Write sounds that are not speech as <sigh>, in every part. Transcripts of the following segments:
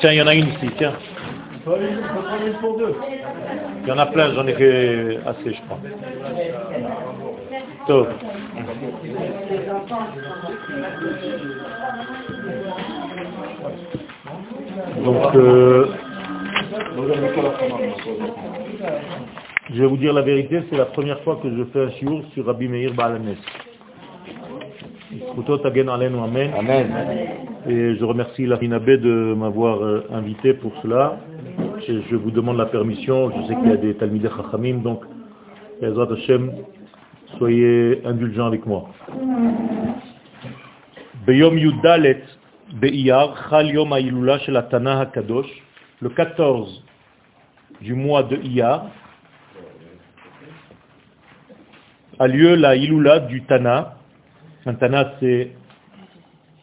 Tiens, il y en a une ici, tiens. Il y en a plein, j'en ai fait assez, je crois. Top. Donc, euh, je vais vous dire la vérité, c'est la première fois que je fais un shiur sur Rabbi Meir Baalanes. Amen. Amen. Et je remercie la Rinabé de m'avoir euh, invité pour cela. Et je vous demande la permission. Je sais qu'il y a des Talmideh Chachamim, donc, Ezrat Hashem, soyez indulgents avec moi. Beyom Yudalet Be'iyar, Chal Yom Ha'ilula Shel Atana HaKadosh, le 14 du mois de Iyar, a lieu la Ilula du Tana. Saint c'est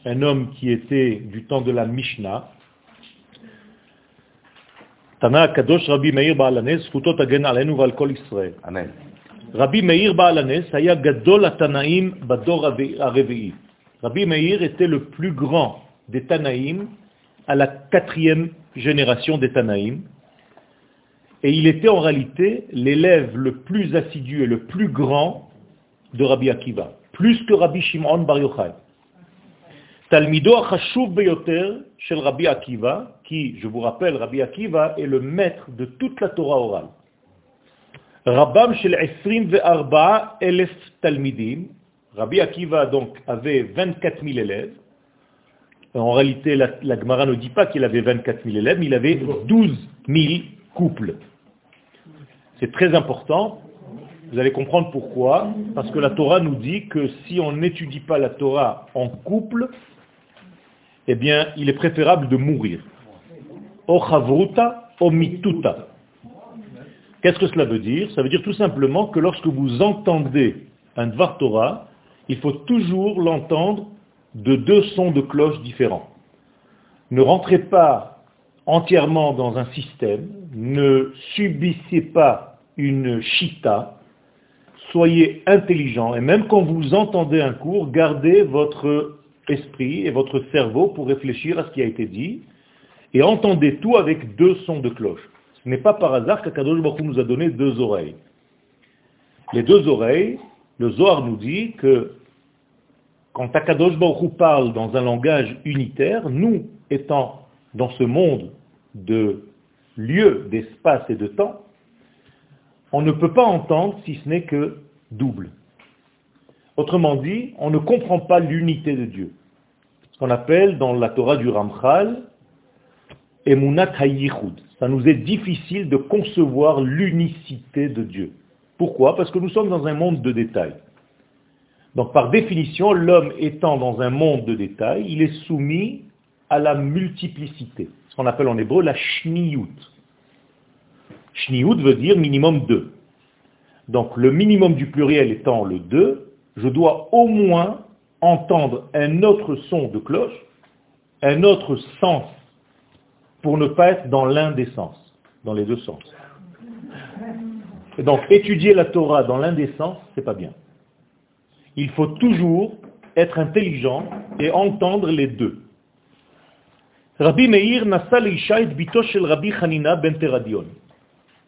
un homme qui était du temps de la Mishnah. Tana Kadosh Rabbi Meir Baalanes, Futot Agen Alenu Val Kol Israël. Amen. Rabbi Meir Baalanes, Haya Gadol Atanaim Bador Arevi'i. Rabbi Meir était le plus grand des Tanaïm à la quatrième génération des Tanaïm. Et il était en réalité l'élève le plus assidu et le plus grand de Rabbi Akiva plus que Rabbi Shimon Bar Yochai. Talmido Achashuv Beyoter shel Rabbi Akiva, qui, je vous rappelle, Rabbi Akiva est le maître de toute la Torah orale. Rabbam shel 24 elef Talmidim, Rabbi Akiva donc avait 24 000 élèves. En réalité, la, la Gemara ne dit pas qu'il avait 24 000 élèves, mais il avait 12 000 couples. C'est très important. Vous allez comprendre pourquoi. Parce que la Torah nous dit que si on n'étudie pas la Torah en couple, eh bien, il est préférable de mourir. O chavruta, o mituta. Qu'est-ce que cela veut dire? Ça veut dire tout simplement que lorsque vous entendez un Dvar Torah, il faut toujours l'entendre de deux sons de cloche différents. Ne rentrez pas entièrement dans un système, ne subissez pas une chita, soyez intelligent, et même quand vous entendez un cours, gardez votre esprit et votre cerveau pour réfléchir à ce qui a été dit, et entendez tout avec deux sons de cloche. Ce n'est pas par hasard qu'Akadosh Baruch nous a donné deux oreilles. Les deux oreilles, le Zohar nous dit que quand Akadosh Baruch parle dans un langage unitaire, nous, étant dans ce monde de lieu, d'espace et de temps, on ne peut pas entendre si ce n'est que double. Autrement dit, on ne comprend pas l'unité de Dieu. Ce qu'on appelle dans la Torah du Ramchal, Emunat Hayichud. Ça nous est difficile de concevoir l'unicité de Dieu. Pourquoi? Parce que nous sommes dans un monde de détails. Donc par définition, l'homme étant dans un monde de détails, il est soumis à la multiplicité, ce qu'on appelle en hébreu la shniyut. Shniyut veut dire minimum 2. Donc le minimum du pluriel étant le 2, je dois au moins entendre un autre son de cloche, un autre sens, pour ne pas être dans l'un des sens, dans les deux sens. Et donc étudier la Torah dans l'un des sens, c'est pas bien. Il faut toujours être intelligent et entendre les deux. Rabbi Meir Nassal Ishaït Bito shel Rabbi Hanina ben Teradion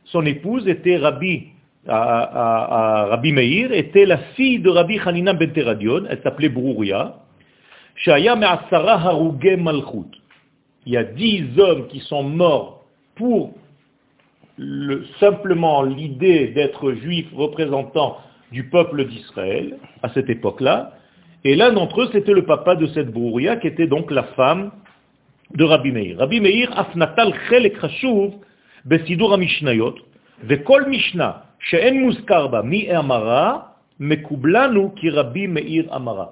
son épouse était Rabbi, euh, euh, euh, Rabbi Meir, était la fille de Rabbi Hanina ben Teradion, elle s'appelait Brouria, Shaya Me'asara Haruge Malchut. Il y a dix hommes qui sont morts pour simplement l'idée d'être juif représentant du peuple d'Israël à cette époque-là. Et l'un d'entre eux, c'était le papa de cette Brouria, qui était donc la femme de Rabbi Meir. Rabbi Meir, Afnatal Chelek Hashuv, בסידור המשניות, וכל משנה שאין מוזכר בה מי אמרה, מקובלנו כי רבי מאיר אמרה.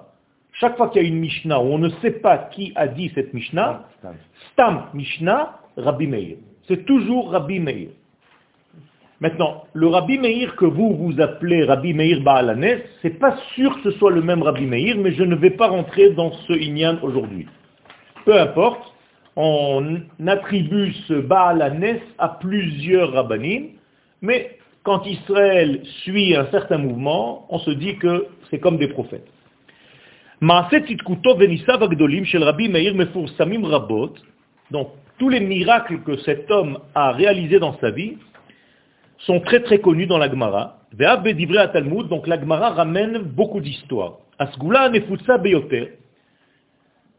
Chaque fois qu'il y a une Mishnah où on ne sait pas qui a dit cette Mishnah, Stam Mishnah, Rabbi Meir. C'est toujours Rabbi Meir. Maintenant, le Rabbi Meir que vous vous appelez Rabbi Meir Baalanes, c'est pas sûr que ce soit le même Rabbi Meir, mais je ne vais pas rentrer dans ce Inyan aujourd'hui. Peu importe, on attribue ce Baalanes à plusieurs rabbinim, mais quand Israël suit un certain mouvement, on se dit que c'est comme des prophètes. Donc, tous les miracles que cet homme a réalisés dans sa vie sont très très connus dans la Gemara. Donc la Gemara ramène beaucoup d'histoires. Beyoter.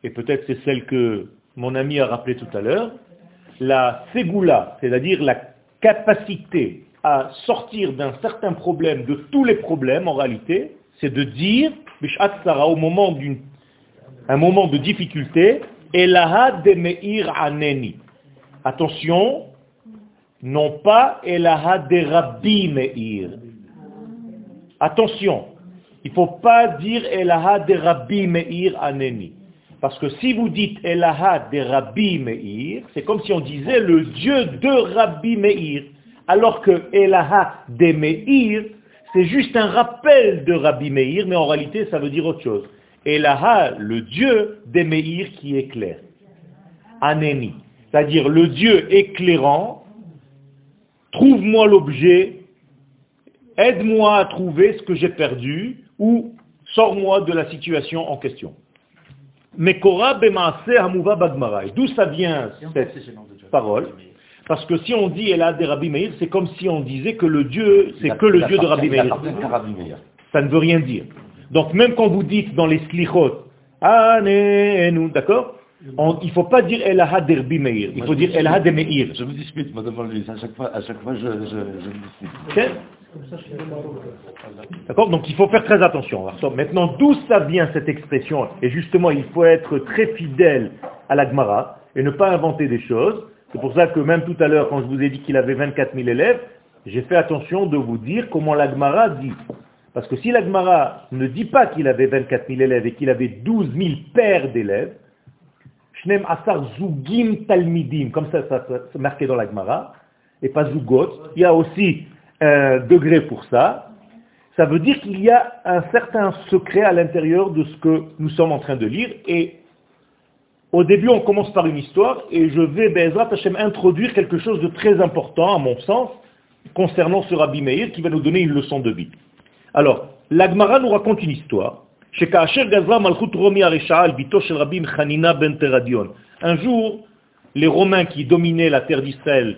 Et peut-être c'est celle que mon ami a rappelé tout à l'heure. La segula, c'est-à-dire la capacité à sortir d'un certain problème, de tous les problèmes en réalité, c'est de dire, au moment d'une, un moment de difficulté, Elaha de Meir Aneni. Attention, non pas Elaha de Rabbi Meir. Attention, il ne faut pas dire Elaha de Rabbi Meir Aneni. Parce que si vous dites Elaha de Rabbi Meir, c'est comme si on disait le Dieu de Rabbi Meir. Alors que Elaha de Meir, c'est juste un rappel de Rabbi Meir, mais en réalité ça veut dire autre chose. Elaha, le Dieu de Meir qui éclaire. Aneni. C'est-à-dire le Dieu éclairant, trouve-moi l'objet, aide-moi à trouver ce que j'ai perdu, ou sors-moi de la situation en question. Mekora hamuva bagmara. D'où ça vient cette parole parce que si on dit Elad de Rabbi Meir, c'est comme si on disait que le Dieu, c'est que le Dieu de Rabbi Meir. Ça ne veut rien dire. Donc même quand vous dites dans les slichot, nous, il ne faut pas dire Elaha de Rabbi Meir, il faut dire Elaha de Meir. Je me dispute, madame Luis, à chaque fois, à chaque fois je, je, je me dispute. D'accord Donc il faut faire très attention. Maintenant, d'où ça vient cette expression? Et justement, il faut être très fidèle à la Gemara et ne pas inventer des choses. C'est pour ça que même tout à l'heure, quand je vous ai dit qu'il avait 24 000 élèves, j'ai fait attention de vous dire comment l'Agmara dit. Parce que si l'Agmara ne dit pas qu'il avait 24 000 élèves et qu'il avait 12 000 paires d'élèves, Shnem Asar Zugim Talmidim, comme ça, ça, c'est marqué dans l'Agmara, et pas Zugot, il y a aussi un degré pour ça. Ça veut dire qu'il y a un certain secret à l'intérieur de ce que nous sommes en train de lire, et au début, on commence par une histoire et je vais, Bezrat Hashem, introduire quelque chose de très important, à mon sens, concernant ce Rabbi Meir qui va nous donner une leçon de vie. Alors, l'Agmara nous raconte une histoire. Un jour, les Romains qui dominaient la terre d'Israël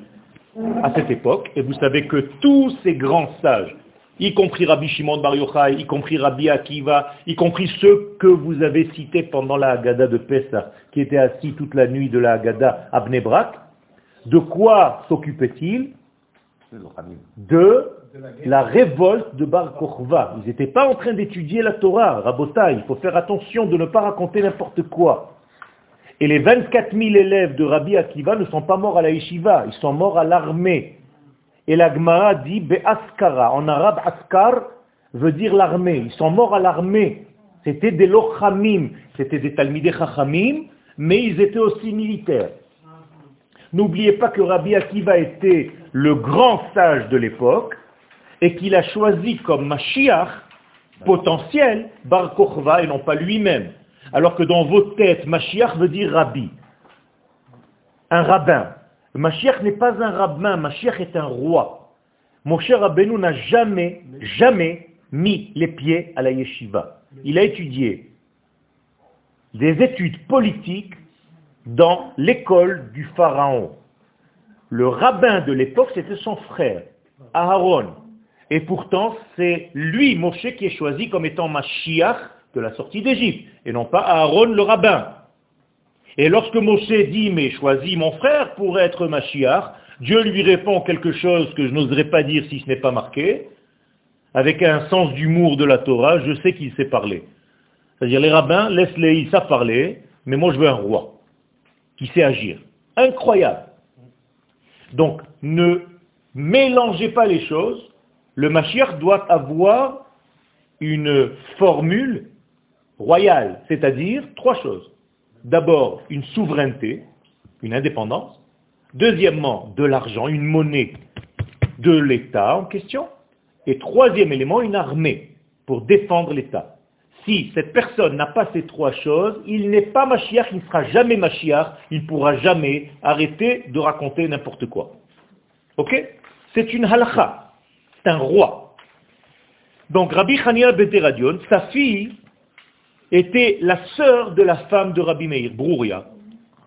à cette époque, et vous savez que tous ces grands sages, y compris Rabbi Shimon Bar Yochai, y compris Rabbi Akiva, y compris ceux que vous avez cités pendant la Haggadah de Pessah, qui étaient assis toute la nuit de la Haggadah à Bnebrak. De quoi s'occupaient-ils? De la révolte de Bar Kochva. Ils n'étaient pas en train d'étudier la Torah, Rabota, il faut faire attention de ne pas raconter n'importe quoi. Et les 24 000 élèves de Rabbi Akiva ne sont pas morts à la yeshiva, ils sont morts à l'armée. Et la Gemara dit Be'askara. En arabe, askar veut dire l'armée. Ils sont morts à l'armée. C'était des lochamim, c'était des talmidei chachamim, mais ils étaient aussi militaires. N'oubliez pas que Rabbi Akiva était le grand sage de l'époque et qu'il a choisi comme Mashiach potentiel Bar Kochva et non pas lui-même. Alors que dans vos têtes, Mashiach veut dire Rabbi, un rabbin. Mashiach n'est pas un rabbin, Mashiach est un roi. Mon cher Rabbeinu n'a jamais, jamais mis les pieds à la yeshiva. Il a étudié des études politiques dans l'école du pharaon. Le rabbin de l'époque, c'était son frère, Aaron. Et pourtant, c'est lui, Moshe, qui est choisi comme étant Mashiach de la sortie d'Égypte, et non pas Aaron le rabbin. Et lorsque Moshe dit, mais choisis mon frère pour être Mashiach, Dieu lui répond quelque chose que je n'oserais pas dire si ce n'est pas marqué, avec un sens d'humour de la Torah, je sais qu'il sait parler. C'est-à-dire les rabbins, laisse-les, ils savent parler, mais moi je veux un roi qui sait agir. Incroyable. Donc ne mélangez pas les choses. Le Mashiach doit avoir une formule royale, c'est-à-dire trois choses. D'abord, une souveraineté, une indépendance. Deuxièmement, de l'argent, une monnaie de l'État en question. Et troisième élément, une armée pour défendre l'État. Si cette personne n'a pas ces trois choses, il n'est pas Mashiach, il ne sera jamais Mashiach, il ne pourra jamais arrêter de raconter n'importe quoi. Ok? C'est une halakha, c'est un roi. Donc Rabbi Chania Beteradion, sa fille était la sœur de la femme de Rabbi Meir, Brouria.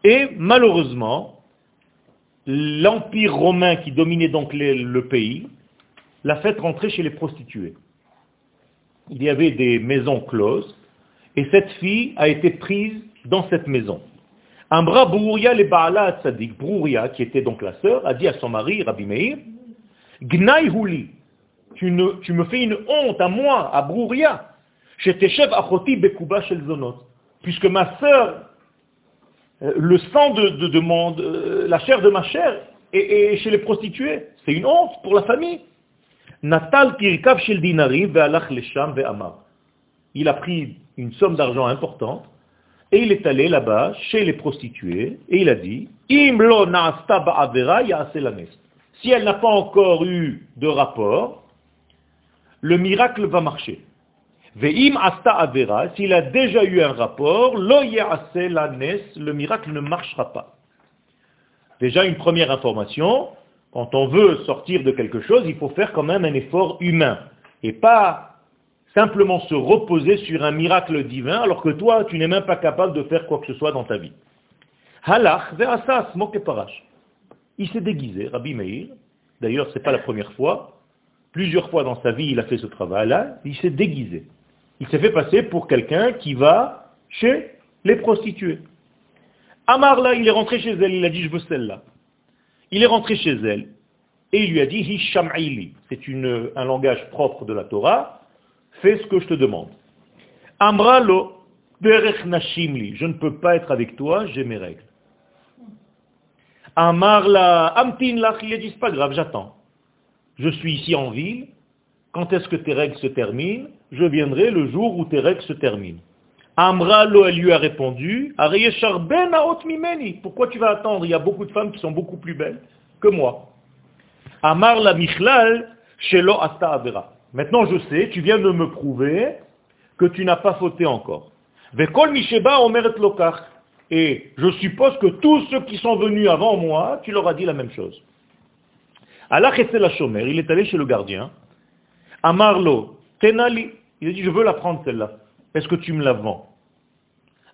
Et malheureusement, l'empire romain qui dominait donc le pays l'a fait rentrer chez les prostituées. Il y avait des maisons closes, et cette fille a été prise dans cette maison. Ambra Brouria le Baala Tzadik, Brouria, qui était donc la sœur, a dit à son mari, Rabbi Meir, Gnai Huli, tu, me fais une honte à moi, à Brouria, puisque ma sœur, euh, le sang de, de, euh, la chair de ma chair est, chez les prostituées. C'est une honte pour la famille. Natal Kirkav Shel Ve'alach Lesham. Il a pris une somme d'argent importante et il est allé là-bas chez les prostituées et il a dit Si elle n'a pas encore eu de rapport, le miracle va marcher. Ve'im asta avera, s'il a déjà eu un rapport, lo le miracle ne marchera pas. Déjà une première information, quand on veut sortir de quelque chose, il faut faire quand même un effort humain, et pas simplement se reposer sur un miracle divin, alors que toi, tu n'es même pas capable de faire quoi que ce soit dans ta vie. Halach ve'asas parash. Il s'est déguisé, Rabbi Meir, d'ailleurs c'est pas la première fois, plusieurs fois dans sa vie il a fait ce travail-là, il s'est déguisé. Il s'est fait passer pour quelqu'un qui va chez les prostituées. Amar là, il est rentré chez elle, il a dit je veux celle-là. Il est rentré chez elle et il lui a dit Hisham'ili. C'est un langage propre de la Torah. Fais ce que je te demande. Amra lo derech nashimli. Je ne peux pas être avec toi, j'ai mes règles. Amar la amtin lach, il a dit c'est pas grave, j'attends. Je suis ici en ville, quand est-ce que tes règles se terminent? Je viendrai le jour où tes règles se terminent. Amra lo, lui a répondu, pourquoi tu vas attendre? Il y a beaucoup de femmes qui sont beaucoup plus belles que moi. Amar la michlal, shelo asta. Maintenant je sais, tu viens de me prouver que tu n'as pas fauté encore. Et je suppose que tous ceux qui sont venus avant moi, tu leur as dit la même chose. Allah la shomer, il est allé chez le gardien, Amarlo, tenali. Il a dit, je veux la prendre celle-là. Est-ce que tu me la vends?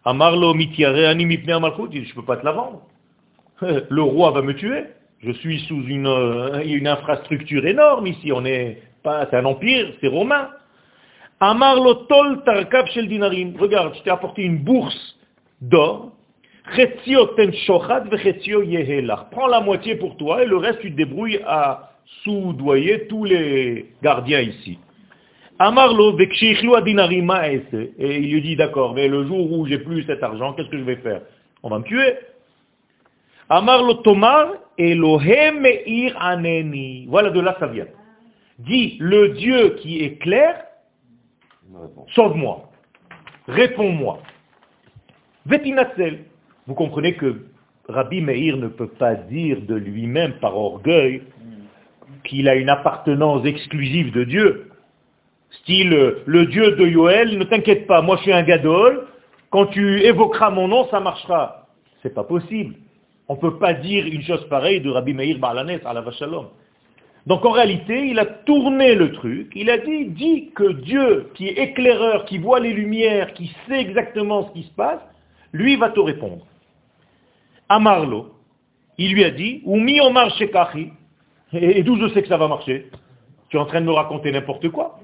Amarlo mitiare amalchut. Il dit, je ne peux pas te la vendre. <laughs> Le roi va me tuer. Je suis sous une, euh, une infrastructure énorme ici. On est pas, c'est un empire, c'est romain. Amarlo tol tarkab shel. Regarde, je t'ai apporté une bourse d'or. Prends la moitié pour toi et le reste tu te débrouilles à soudoyer tous les gardiens ici. Amarlo, et il lui dit, d'accord, mais le jour où j'ai plus cet argent, qu'est-ce que je vais faire? On va me tuer. Amarlo Tomar, Elohem Meir Aneni. Voilà de là ça vient. Dit, le Dieu qui est clair, sauve-moi, réponds-moi. Vetinatzel. Vous comprenez que Rabbi Meir ne peut pas dire de lui-même par orgueil qu'il a une appartenance exclusive de Dieu. Style, le Dieu de Yoel, ne t'inquiète pas, moi je suis un gadol, quand tu évoqueras mon nom, ça marchera. C'est pas possible. On ne peut pas dire une chose pareille de Rabbi Meir Balanes à la Vachalom. Donc en réalité, il a tourné le truc, il a dit, dit que Dieu, qui est éclaireur, qui voit les lumières, qui sait exactement ce qui se passe, lui va te répondre. Amarlo, il lui a dit, ou mi omar shekachi, et, d'où je sais que ça va marcher Tu es en train de me raconter n'importe quoi.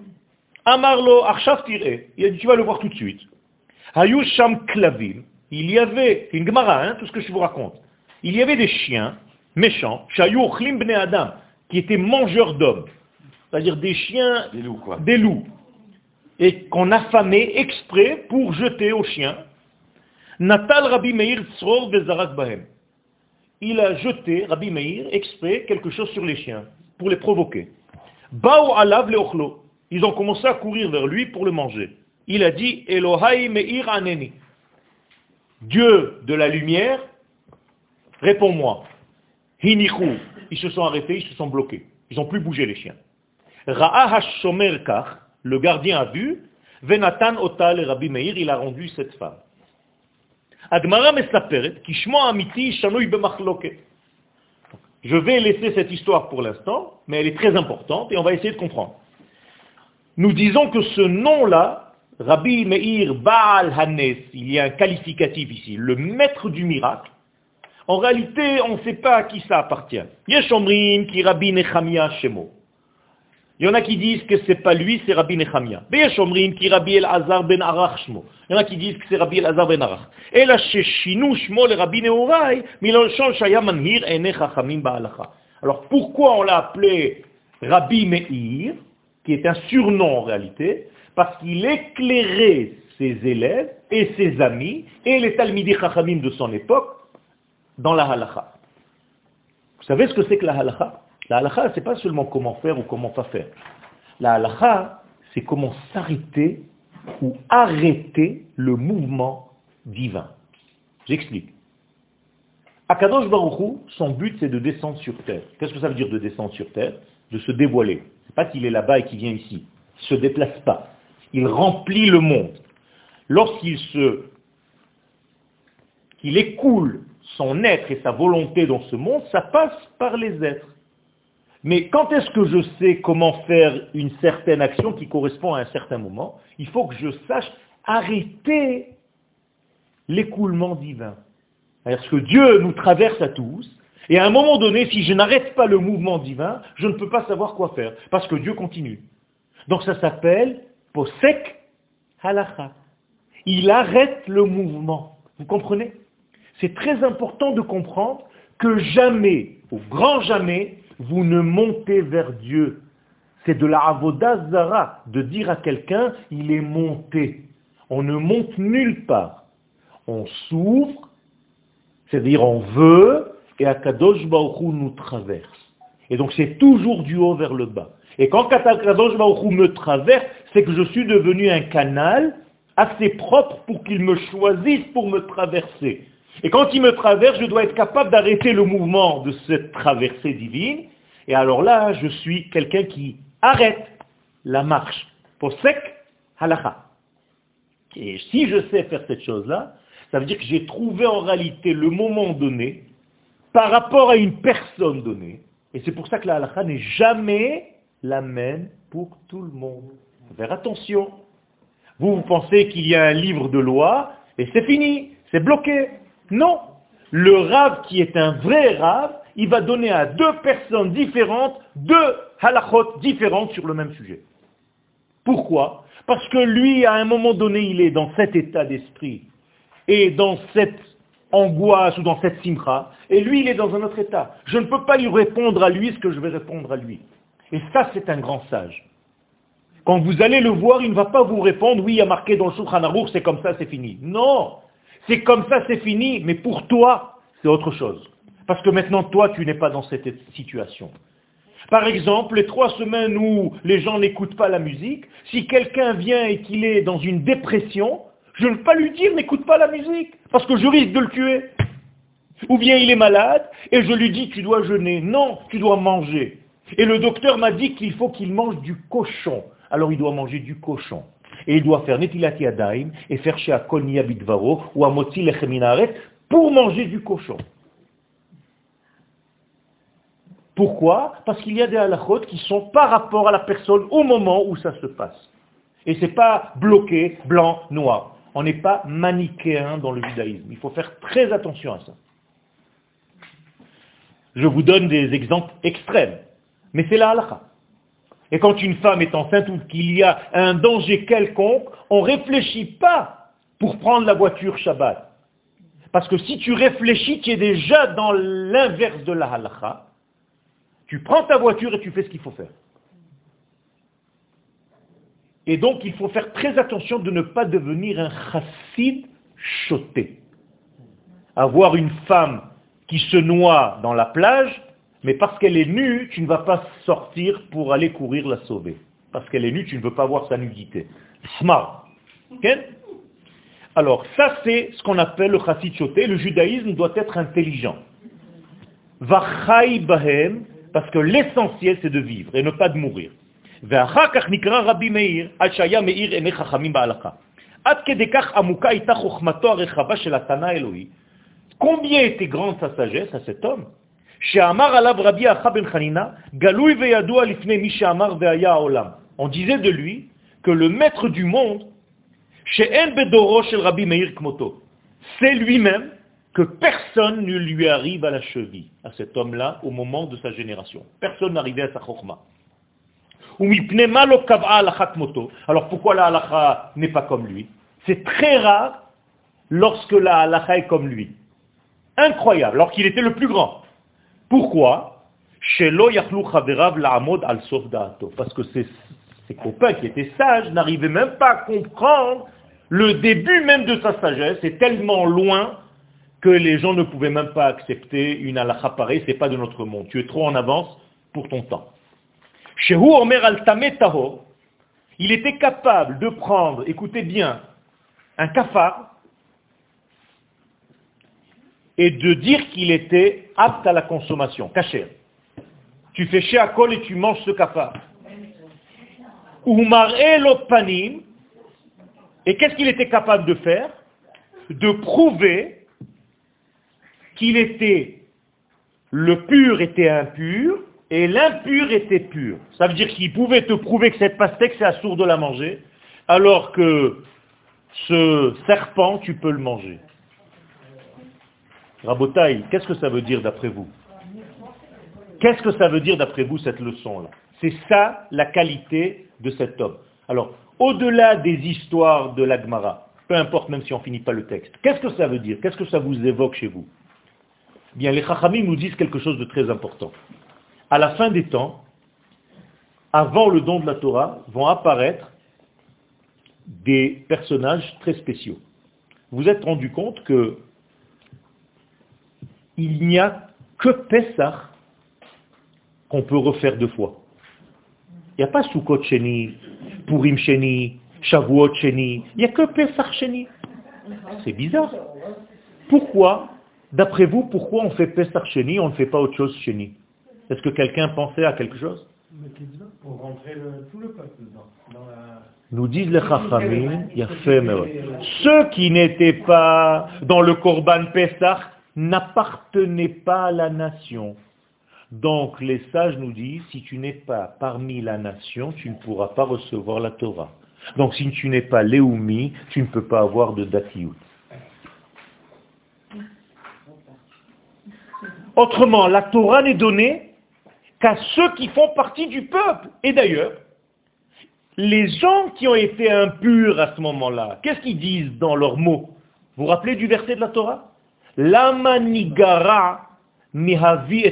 Amarlo Arshav Il a dit, tu vas le voir tout de suite. Hayusham Klavim. Il y avait, une gemara, hein, tout ce que je vous raconte. Il y avait des chiens méchants, Bne Adam, qui étaient mangeurs d'hommes. C'est-à-dire des chiens, des loups, quoi. Des loups. Et qu'on affamait exprès pour jeter aux chiens. Natal Rabbi Meir Tzror Bezarak Bahem il a jeté, Rabbi Meir, exprès quelque chose sur les chiens, pour les provoquer. Bao alav le Ils ont commencé à courir vers lui pour le manger. Il a dit, Elohai Meir aneni. Dieu de la lumière, réponds-moi. Hinichu. Ils se sont arrêtés, ils se sont bloqués. Ils n'ont plus bougé les chiens. Ra'a hashomer le gardien a vu, Venatan otal Rabbi Meir, il a rendu cette femme. Je vais laisser cette histoire pour l'instant, mais elle est très importante et on va essayer de comprendre. Nous disons que ce nom-là Rabbi Meir Baal Hanes, il y a un qualificatif ici, le maître du miracle, en réalité, on ne sait pas à qui ça appartient. Yeshomrim qui Rabbi Shemo. Il y en a qui disent que c'est pas lui, c'est Rabbi qui Rabbi ben Arach. Il y en a qui disent que c'est Rabbi El-Azar ben Arach. Et la Sheshinu Shmo le Rabbi Neurai, Milonshon Shaya Manhir Ene Chachamim Ba'alacha. Alors pourquoi on l'a appelé Rabbi Meir, qui est un surnom en réalité? Parce qu'il éclairait ses élèves et ses amis et les Talmidi Chachamim de son époque dans la halakha. Vous savez ce que c'est que la halakha La halakha, ce n'est pas seulement comment faire ou comment pas faire. La halakha, c'est comment s'arrêter ou arrêter le mouvement divin. J'explique. Akadosh Baruchou, son but c'est de descendre sur terre. Qu'est-ce que ça veut dire de descendre sur terre? De se dévoiler. C'est pas qu'il est là-bas et qu'il vient ici. Il ne se déplace pas. Il remplit le monde. Lorsqu'il se qu'il écoule son être et sa volonté dans ce monde, ça passe par les êtres. Mais quand est-ce que je sais comment faire une certaine action qui correspond à un certain moment Il faut que je sache arrêter l'écoulement divin. Parce que Dieu nous traverse à tous, et à un moment donné, si je n'arrête pas le mouvement divin, je ne peux pas savoir quoi faire, parce que Dieu continue. Donc ça s'appelle posek halacha. Il arrête le mouvement. Vous comprenez? C'est très important de comprendre que jamais, au grand jamais, vous ne montez vers Dieu. C'est de la avodazara de dire à quelqu'un, il est monté. On ne monte nulle part. On s'ouvre, c'est-à-dire on veut, et Akadosh Baruch nous traverse. Et donc c'est toujours du haut vers le bas. Et quand Akadosh Baruch me traverse, c'est que je suis devenu un canal assez propre pour qu'il me choisisse pour me traverser. Et quand il me traverse, je dois être capable d'arrêter le mouvement de cette traversée divine. Et alors là, je suis quelqu'un qui arrête la marche. Posek halacha. Et si je sais faire cette chose-là, ça veut dire que j'ai trouvé en réalité le moment donné par rapport à une personne donnée. Et c'est pour ça que la halakha n'est jamais la même pour tout le monde. Faire attention. Vous, vous pensez qu'il y a un livre de loi et c'est fini, c'est bloqué. Non. Le rave qui est un vrai rave, il va donner à deux personnes différentes deux halachot différentes sur le même sujet. Pourquoi? Parce que lui, à un moment donné, il est dans cet état d'esprit et dans cette angoisse ou dans cette simcha, et lui, il est dans un autre état. Je ne peux pas lui répondre à lui ce que je vais répondre à lui. Et ça, c'est un grand sage. Quand vous allez le voir, il ne va pas vous répondre, oui, il y a marqué dans le Shulchan c'est comme ça, c'est fini. Non c'est comme ça, c'est fini, mais pour toi, c'est autre chose. Parce que maintenant, toi, tu n'es pas dans cette situation. Par exemple, les trois semaines où les gens n'écoutent pas la musique, si quelqu'un vient et qu'il est dans une dépression, je ne peux pas lui dire n'écoute pas la musique, parce que je risque de le tuer. Ou bien il est malade et je lui dis tu dois jeûner. Non, tu dois manger. Et le docteur m'a dit qu'il faut qu'il mange du cochon. Alors il doit manger du cochon. Et il doit faire Netilati Adaim et faire chez Akol Bitvaro ou à Lecheminaret pour manger du cochon. Pourquoi? Parce qu'il y a des halachot qui sont par rapport à la personne au moment où ça se passe. Et ce n'est pas bloqué, blanc, noir. On n'est pas manichéen dans le judaïsme. Il faut faire très attention à ça. Je vous donne des exemples extrêmes. Mais c'est la halakha. Et quand une femme est enceinte ou qu'il y a un danger quelconque, on ne réfléchit pas pour prendre la voiture Shabbat. Parce que si tu réfléchis, tu es déjà dans l'inverse de la halakha. Tu prends ta voiture et tu fais ce qu'il faut faire. Et donc, il faut faire très attention de ne pas devenir un chassid choté. Avoir une femme qui se noie dans la plage, mais parce qu'elle est nue, tu ne vas pas sortir pour aller courir la sauver. Parce qu'elle est nue, tu ne veux pas voir sa nudité. Smart. Alors, ça c'est ce qu'on appelle le chassid choté. Le judaïsme doit être intelligent. Vachai bahem, parce que l'essentiel c'est de vivre et ne pas de mourir. Combien était grande sa sagesse à cet homme? On disait de lui que le maître du monde. C'est lui-même que personne ne lui arrive à la cheville, à cet homme-là, au moment de sa génération. Personne n'arrivait à sa chokma. Alors pourquoi la halakha n'est pas comme lui? C'est très rare lorsque la halakha est comme lui. Incroyable, alors qu'il était le plus grand. Pourquoi? Parce que ses copains qui étaient sages n'arrivaient même pas à comprendre le début même de sa sagesse, c'est tellement loin que les gens ne pouvaient même pas accepter une halakha pareille, c'est pas de notre monde. Tu es trop en avance pour ton temps. Shehu Omer al il était capable de prendre, écoutez bien, un cafard et de dire qu'il était apte à la consommation, caché. Tu fais chez et tu manges ce cafard. et qu'est-ce qu'il était capable de faire? De prouver qu'il était, le pur était impur et l'impur était pur. Ça veut dire qu'il pouvait te prouver que cette pastèque, c'est assourd de la manger, alors que ce serpent, tu peux le manger. Rabotaï, qu'est-ce que ça veut dire d'après vous? Qu'est-ce que ça veut dire d'après vous cette leçon-là? C'est ça la qualité de cet homme. Alors, au-delà des histoires de l'Agmara, peu importe même si on finit pas le texte, qu'est-ce que ça veut dire? Qu'est-ce que ça vous évoque chez vous? Bien, les Chachamim nous disent quelque chose de très important à la fin des temps, avant le don de la Torah, vont apparaître des personnages très spéciaux. Vous êtes rendu compte que il n'y a que Pessah qu'on peut refaire deux fois. Il n'y a pas Sukkot Sheni, Purim Sheni, Shavuot Sheni. Il n'y a que Pessah Sheni. C'est bizarre. Pourquoi, d'après vous, pourquoi on fait Pessah Sheni, on ne fait pas autre chose Sheni est-ce que quelqu'un pensait à quelque chose? Nous disent les Chachamim, il y a fait Ceux qui n'étaient pas dans le Korban Pesach n'appartenaient pas à la nation. Donc les sages nous disent, si tu n'es pas parmi la nation, tu ne pourras pas recevoir la Torah. Donc si tu n'es pas Léoumi, tu ne peux pas avoir de Datiout. Autrement, la Torah n'est donnée qu'à ceux qui font partie du peuple. Et d'ailleurs, les gens qui ont été impurs à ce moment-là, qu'est-ce qu'ils disent dans leurs mots? Vous vous rappelez du verset de la Torah? Lama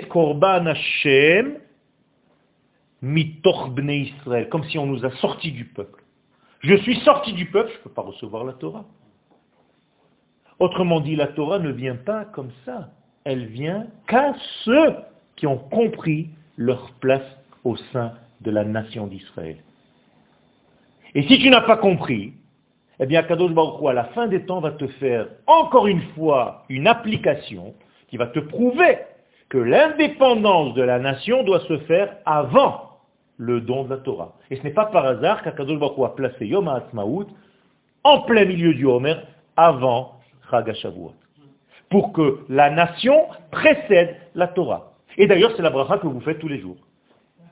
korban Hashem. Comme si on nous a sortis du peuple. Je suis sorti du peuple, je ne peux pas recevoir la Torah. Autrement dit, la Torah ne vient pas comme ça. Elle vient qu'à ceux qui ont compris leur place au sein de la nation d'Israël. Et si tu n'as pas compris, eh bien Kadosh Baruch à la fin des temps va te faire encore une fois une application qui va te prouver que l'indépendance de la nation doit se faire avant le don de la Torah. Et ce n'est pas par hasard qu'Akadosh Baruch a placé Yom HaAtzmaout en plein milieu du Homer avant Chag Pour que la nation précède la Torah. Et d'ailleurs, c'est la bracha que vous faites tous les jours.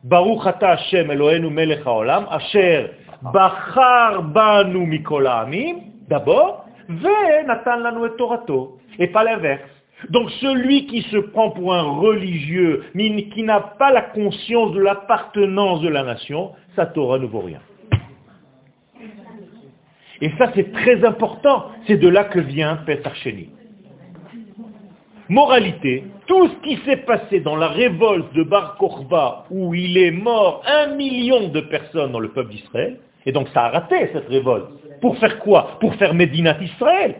Baruch ata Hashem Eloheinu melech haolam, asher bachar banu mikol d'abord, ve natan lanu et torato, et pas l'inverse. Donc celui qui se prend pour un religieux, mais qui n'a pas la conscience de l'appartenance de la nation, sa Torah ne vaut rien. Et ça c'est très important, c'est de là que vient Pesach Sheni. Moralité, tout ce qui s'est passé dans la révolte de Bar Korba, où il est mort un million de personnes dans le peuple d'Israël, et donc ça a raté cette révolte. Pour faire quoi? Pour faire Médinat Israël.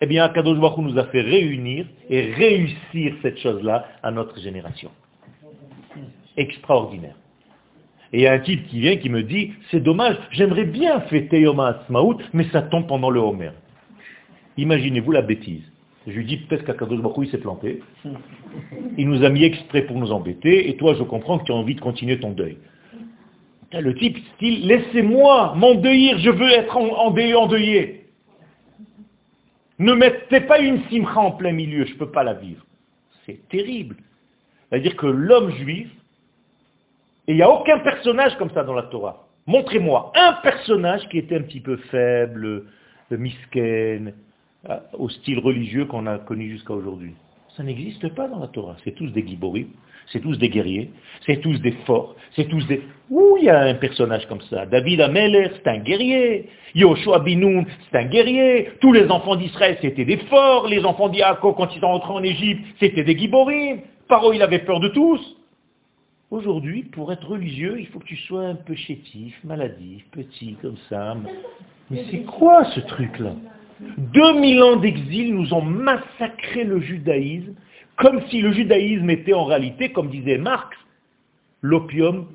Eh bien, Akadosh Baruch nous a fait réunir et réussir cette chose-là à notre génération. Extraordinaire. Et il y a un type qui vient qui me dit, c'est dommage, j'aimerais bien fêter Yom HaAtzmaut, mais ça tombe pendant le Homer. Imaginez-vous la bêtise. Je lui dis peut-être qu'Akadosh Baruch il s'est planté. Il nous a mis exprès pour nous embêter, et toi je comprends que tu as envie de continuer ton deuil. Le type, style, laissez-moi m'endeuillir, je veux être endeuillé. Ne mettez pas une simcha en plein milieu, je ne peux pas la vivre. C'est terrible. C'est-à-dire que l'homme juif, et il n'y a aucun personnage comme ça dans la Torah. Montrez-moi un personnage qui était un petit peu faible, le misken, au style religieux qu'on a connu jusqu'à aujourd'hui. Ça n'existe pas dans la Torah. C'est tous des giborim, c'est tous des guerriers, c'est tous des forts, c'est tous des... Où il y a un personnage comme ça David Ameler, c'est un guerrier. Yoshua Binoun, c'est un guerrier. Tous les enfants d'Israël, c'était des forts. Les enfants d'Yaakov, quand ils sont rentrés en Égypte, c'était des giborim. Paro, il avait peur de tous. Aujourd'hui, pour être religieux, il faut que tu sois un peu chétif, maladif, petit, comme ça. Mais c'est quoi ce truc-là? 2000 ans d'exil nous ont massacré le judaïsme, comme si le judaïsme était en réalité, comme disait Marx, l'opium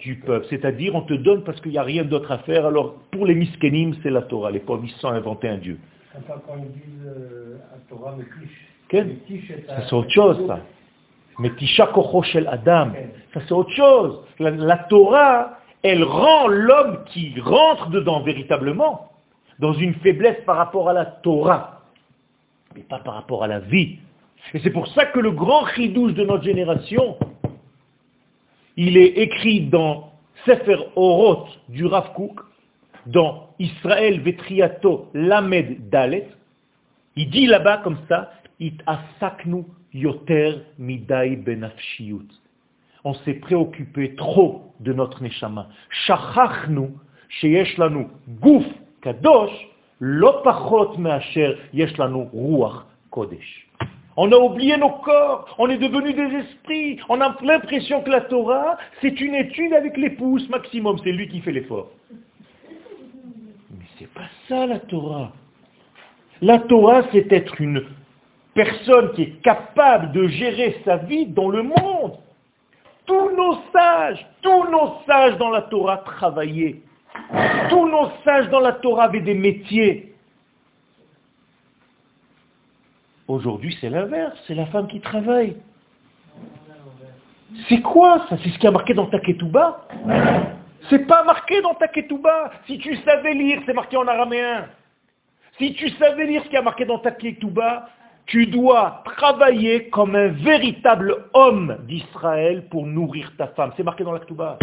du peuple. C'est-à-dire, on te donne parce qu'il n'y a rien d'autre à faire. Alors, pour les miskenim, c'est la Torah. Les pauvres, ils sont inventés un Dieu. Quand ils disent euh, Torah, c'est autre chose, ça. Mais shel Adam, ça c'est autre chose. la Torah, elle rend l'homme qui rentre dedans véritablement dans une faiblesse par rapport à la Torah, mais pas par rapport à la vie. Et c'est pour ça que le grand chidouche de notre génération, il est écrit dans Sefer Oroth du Rav Kook, dans Israël Vetriato Lamed Dalet, il dit là-bas comme ça, It asaknu yoter midai benafshiyut. On s'est préoccupé trop de notre neshama. Shachachnu sheyesh lanu On a oublié nos corps, on est devenus des esprits, on a l'impression que la Torah, c'est une étude avec les pouces maximum, c'est lui qui fait l'effort. Mais c'est pas ça la Torah. La Torah, c'est être une personne qui est capable de gérer sa vie dans le monde. Tous nos sages, tous nos sages dans la Torah travaillaient tous nos sages dans la Torah avaient des métiers. Aujourd'hui, c'est l'inverse, c'est la femme qui travaille. C'est quoi ça? C'est ce qui a marqué dans ta ketouba? C'est pas marqué dans ta ketouba. Si tu savais lire, c'est marqué en araméen. Si tu savais lire ce qui a marqué dans ta ketouba, tu dois travailler comme un véritable homme d'Israël pour nourrir ta femme. C'est marqué dans la ketouba.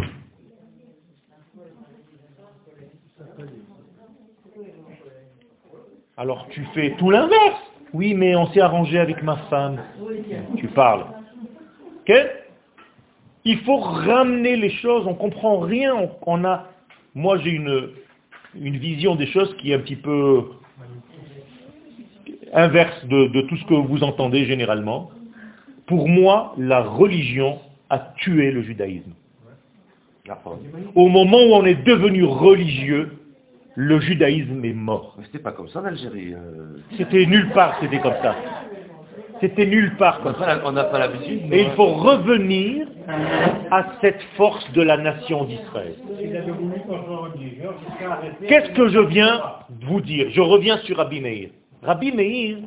Alors tu fais tout l'inverse. Oui, mais on s'est arrangé avec ma femme. Tu parles. Il faut ramener les choses, on comprend rien, on, a... Moi j'ai une, une vision des choses qui est un petit peu inverse de, de tout ce que vous entendez généralement. Pour moi, la religion a tué le judaïsme. Au moment où on est devenu religieux, le judaïsme est mort. Mais c'était pas comme ça en Algérie. Euh. C'était nulle part, c'était comme ça. C'était nulle part comme ça. On n'a pas l'habitude. Et il faut revenir à cette force de la nation d'Israël. Qu'est-ce que je viens vous dire? Je reviens sur Rabbi Meir. Rabbi Meir,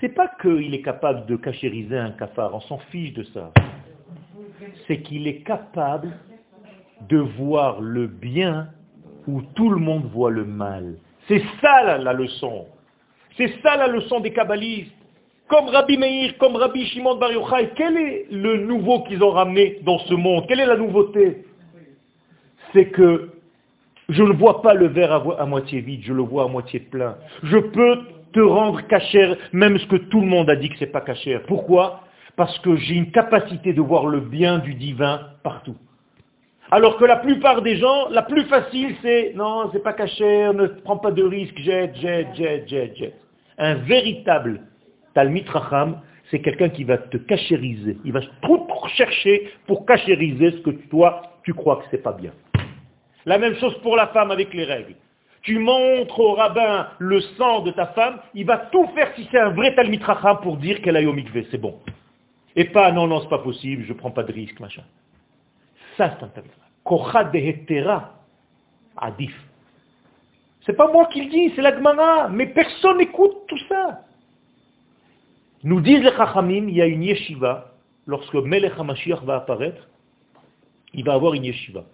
c'est pas qu'il est capable de cachériser un cafard, on s'en fiche de ça. C'est qu'il est capable de voir le bien où tout le monde voit le mal. C'est ça la, leçon. C'est ça la leçon des kabbalistes. Comme Rabbi Meir, comme Rabbi Shimon Bar Yochai, quel est le nouveau qu'ils ont ramené dans ce monde? Quelle est la nouveauté? C'est que je ne vois pas le verre à, moitié vide, je le vois à moitié plein. Je peux te rendre cachère, même ce que tout le monde a dit que c'est pas cachère. Pourquoi? Parce que j'ai une capacité de voir le bien du divin partout. Alors que la plupart des gens, la plus facile, c'est non, c'est pas caché, ne prends pas de risque, jette, jette, jette, jette, jette. Un véritable Talmit Racham, c'est quelqu'un qui va te cachériser. Il va tout chercher pour cachériser ce que toi, tu crois que c'est pas bien. La même chose pour la femme avec les règles. Tu montres au rabbin le sang de ta femme, il va tout faire si c'est un vrai Talmit Racham pour dire qu'elle a eu au c'est bon. Et pas, non, non, c'est pas possible, je prends pas de risque, machin. Ça, c'est un Kocha dehetera, adif. C'est pas moi qui le dis, c'est la Gemara. Mais personne n'écoute tout ça. Nous disent les Chachamim, il y a une yeshiva. Lorsque Melech HaMashiach va apparaître, il va avoir une yeshiva.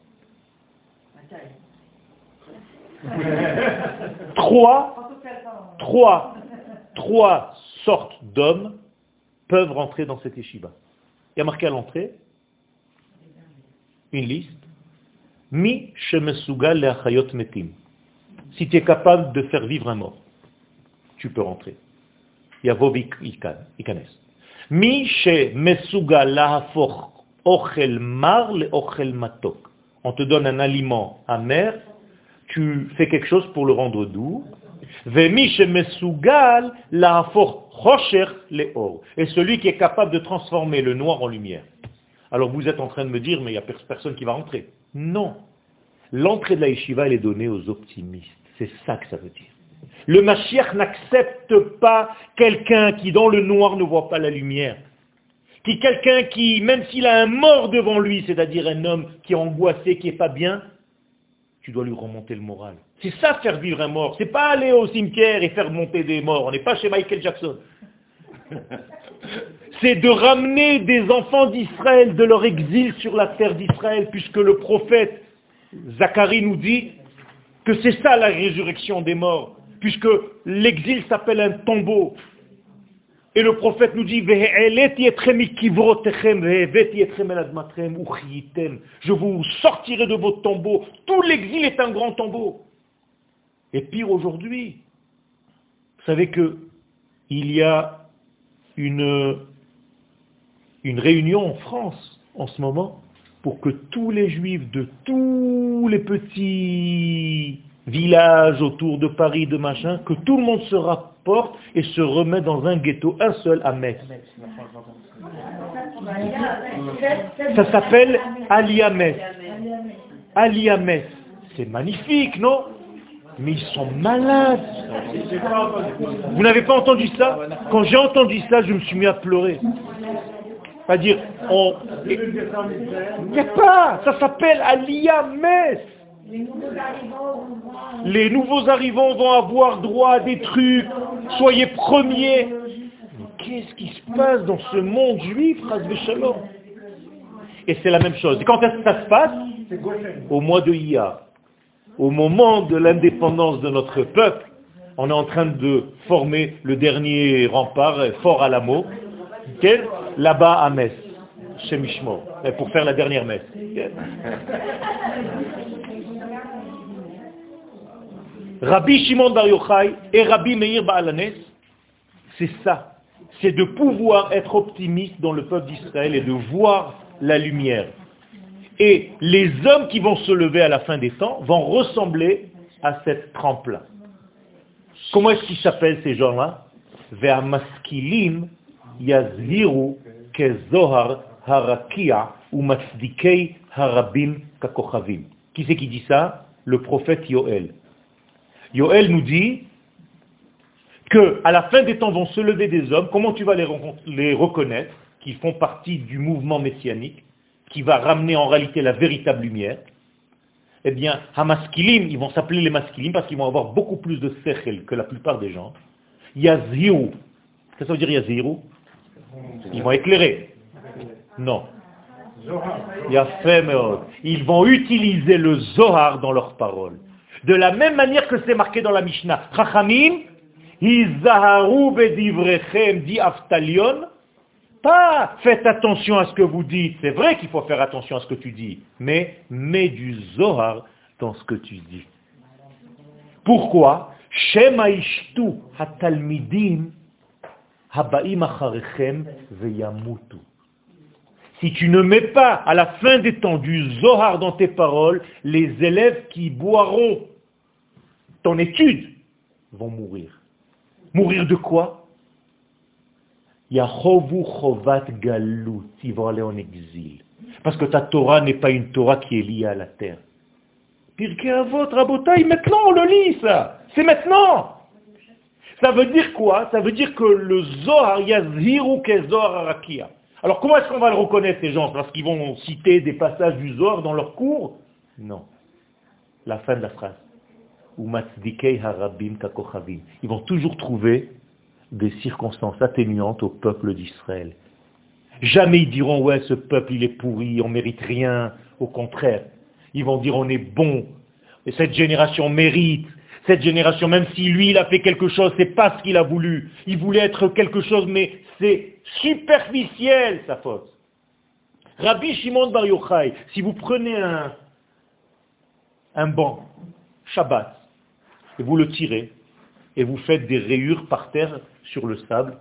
trois, trois, trois sortes d'hommes peuvent rentrer dans cette yeshiva. Il y a marqué à l'entrée une liste. Si tu es capable de faire vivre un mort. tu peux rentrer. Mi ochel mar matok. On te donne un aliment amer, tu fais quelque chose pour le rendre doux. Le or. Et celui qui est capable de transformer le noir en lumière. Alors vous êtes en train de me dire, mais il n'y a personne qui va rentrer. Non. L'entrée de la yeshiva, elle est donnée aux optimistes. C'est ça que ça veut dire. Le Mashiach n'accepte pas quelqu'un qui dans le noir ne voit pas la lumière. Qui quelqu'un qui, même s'il a un mort devant lui, c'est-à-dire un homme qui est angoissé, qui n'est pas bien, tu dois lui remonter le moral. C'est ça faire vivre un mort. C'est pas aller au cimetière et faire monter des morts. On n'est pas chez Michael Jackson. <laughs> C'est de ramener des enfants d'Israël de leur exil sur la terre d'Israël, puisque le prophète Zacharie nous dit que c'est ça la résurrection des morts puisque l'exil s'appelle un tombeau. Et le prophète nous dit, je vous sortirai de votre tombeau. Tout l'exil est un grand tombeau. Et pire aujourd'hui, vous savez que il y a une, réunion en France en ce moment pour que tous les juifs de tous les petits village autour de Paris, de machin, que tout le monde se rapporte et se remet dans un ghetto, un seul à Metz. Ça s'appelle Aliames. Aliames. C'est magnifique, non? Mais ils sont malades. Vous n'avez pas entendu ça Quand j'ai entendu ça, je me suis mis à pleurer. Pas dire, on... A pas, ça s'appelle Aliames. Les nouveaux arrivants vont avoir droit à des trucs. Soyez premiers. Mais qu'est-ce qui se passe dans ce monde juif, Shalom? Et c'est la même chose. Et quand est-ce que ça se passe? Au mois de Iyar. Au moment de l'indépendance de notre peuple, on est en train de former le dernier rempart, fort à la mot, là-bas à Metz, chez Mishmo, pour faire la dernière messe. Rabbi Shimon Bar Yochai et Rabbi Meir Baalanes, c'est ça. C'est de pouvoir être optimiste dans le peuple d'Israël et de voir la lumière. Et les hommes qui vont se lever à la fin des temps vont ressembler à cette trempe-là. Comment est-ce qu'ils s'appellent ces gens-là? Harakia ou harabim. Qui c'est qui dit ça? Le prophète Yoel. Yoel nous dit que à la fin des temps vont se lever des hommes, comment tu vas les, les reconnaître, qui font partie du mouvement messianique, qui va ramener en réalité la véritable lumière Eh bien, Hamaskilim, ils vont s'appeler les masculim parce qu'ils vont avoir beaucoup plus de sechel que la plupart des gens. Yaziru, qu'est-ce que ça veut dire Yaziru? Ils vont éclairer. Non. Ils vont utiliser le Zohar dans leurs paroles. De la même manière que c'est marqué dans la Mishnah. Chachamim, dit Aftalion, pas faites attention à ce que vous dites. C'est vrai qu'il faut faire attention à ce que tu dis, mais mets du Zohar dans ce que tu dis. Pourquoi? Hatalmidim habaim. Si tu ne mets pas à la fin des temps du Zohar dans tes paroles, les élèves qui boiront ton étude vont mourir. Mourir de quoi? Yahovu Chovat Galut, ils vont aller en exil. Parce que ta Torah n'est pas une Torah qui est liée à la terre. à votre Rabotaï, maintenant on le lit ça. C'est maintenant. Ça veut dire quoi? Ça veut dire que le Zohar Yazhiru Zohar Arakia. Alors comment est-ce qu'on va le reconnaître ces gens? Parce qu'ils vont citer des passages du Zohar dans leur cours? Non. La fin de la phrase. Ils vont toujours trouver des circonstances atténuantes au peuple d'Israël. Jamais ils diront, ouais, ce peuple, il est pourri, on mérite rien. Au contraire, ils vont dire, on est bon. Et cette génération mérite. Cette génération, même si lui, il a fait quelque chose, c'est pas ce qu'il a voulu. Il voulait être quelque chose, mais c'est superficiel, sa faute. Rabbi Shimon Bar Yochai, si vous prenez un, un banc, Shabbat, et vous le tirez, et vous faites des rayures par terre sur le sable,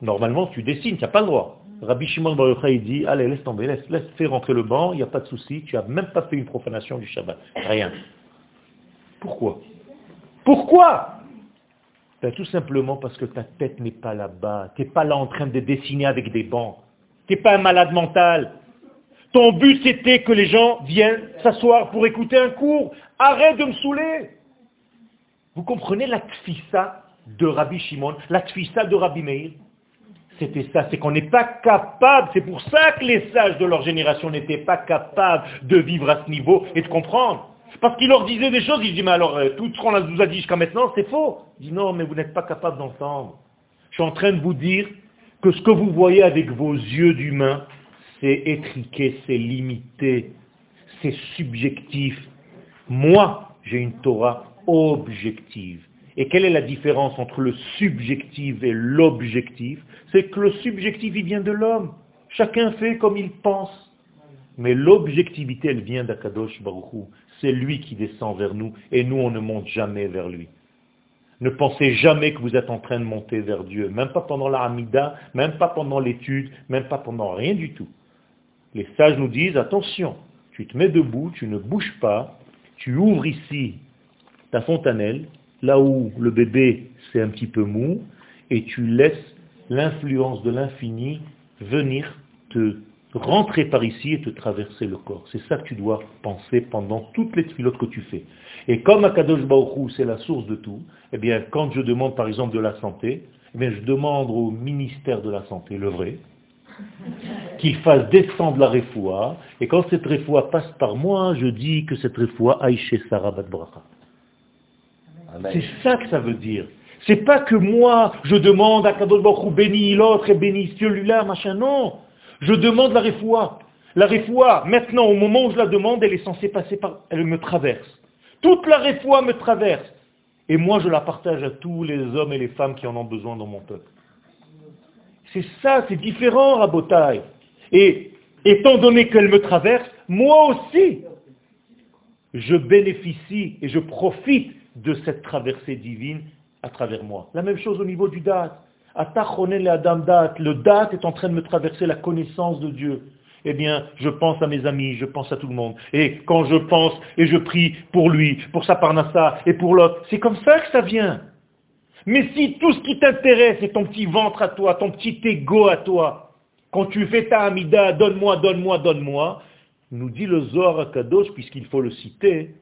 normalement tu dessines, tu n'as pas le droit. Rabbi Shimon Bar Yochai dit, allez, laisse tomber, laisse, laisse faire rentrer le banc, il n'y a pas de souci, tu n'as même pas fait une profanation du Shabbat. Rien. Pourquoi? Pourquoi? Ben, Tout simplement parce que ta tête n'est pas là-bas. Tu n'es pas là en train de dessiner avec des bancs. Tu n'es pas un malade mental. Ton but c'était que les gens viennent s'asseoir pour écouter un cours. Arrête de me saouler. Vous comprenez la tfissa de Rabbi Shimon, la tfissa de Rabbi Meir? C'était ça, c'est qu'on n'est pas capable, c'est pour ça que les sages de leur génération n'étaient pas capables de vivre à ce niveau et de comprendre. Parce qu'ils leur disaient des choses, ils disaient, mais alors, euh, tout ce qu'on nous a dit jusqu'à maintenant, c'est faux. Ils disent, non, mais vous n'êtes pas capable d'entendre. Je suis en train de vous dire que ce que vous voyez avec vos yeux d'humain, c'est étriqué, c'est limité, c'est subjectif. Moi, j'ai une Torah objective. Et quelle est la différence entre le subjectif et l'objectif? C'est que le subjectif, il vient de l'homme. Chacun fait comme il pense. Mais l'objectivité, elle vient d'Akadosh Baruchou. C'est lui qui descend vers nous et nous, on ne monte jamais vers lui. Ne pensez jamais que vous êtes en train de monter vers Dieu, même pas pendant la Hamida, même pas pendant l'étude, même pas pendant rien du tout. Les sages nous disent, attention, tu te mets debout, tu ne bouges pas, tu ouvres ici ta fontanelle, là où le bébé c'est un petit peu mou, et tu laisses l'influence de l'infini venir te rentrer par ici et te traverser le corps. C'est ça que tu dois penser pendant toutes les pilotes que tu fais. Et comme Akadosh Baruch c'est la source de tout, eh bien, quand je demande par exemple de la santé, eh je demande au ministère de la Santé, le vrai, <laughs> qu'il fasse descendre la réfoua, et quand cette réfoua passe par moi, je dis que cette réfoua aille chez Sarah Bracha. C'est ça que ça veut dire. C'est pas que moi, je demande à Kadosh Baruch bénis l'autre et bénis celui-là, machin, non. Je demande la réfoua. La réfoua, maintenant, au moment où je la demande, elle est censée passer par, elle me traverse. Toute la réfoua me traverse. Et moi, je la partage à tous les hommes et les femmes qui en ont besoin dans mon peuple. C'est ça, c'est différent, Rabotai. Et étant donné qu'elle me traverse, moi aussi, je bénéficie et je profite de cette traversée divine à travers moi. La même chose au niveau du date. Le date est en train de me traverser la connaissance de Dieu. Eh bien, je pense à mes amis, je pense à tout le monde. Et quand je pense et je prie pour lui, pour sa parnassa et pour l'autre, c'est comme ça que ça vient. Mais si tout ce qui t'intéresse est ton petit ventre à toi, ton petit ego à toi, quand tu fais ta amida, donne-moi, donne-moi, donne-moi, nous dit le Zohar Kadosh, puisqu'il faut le citer,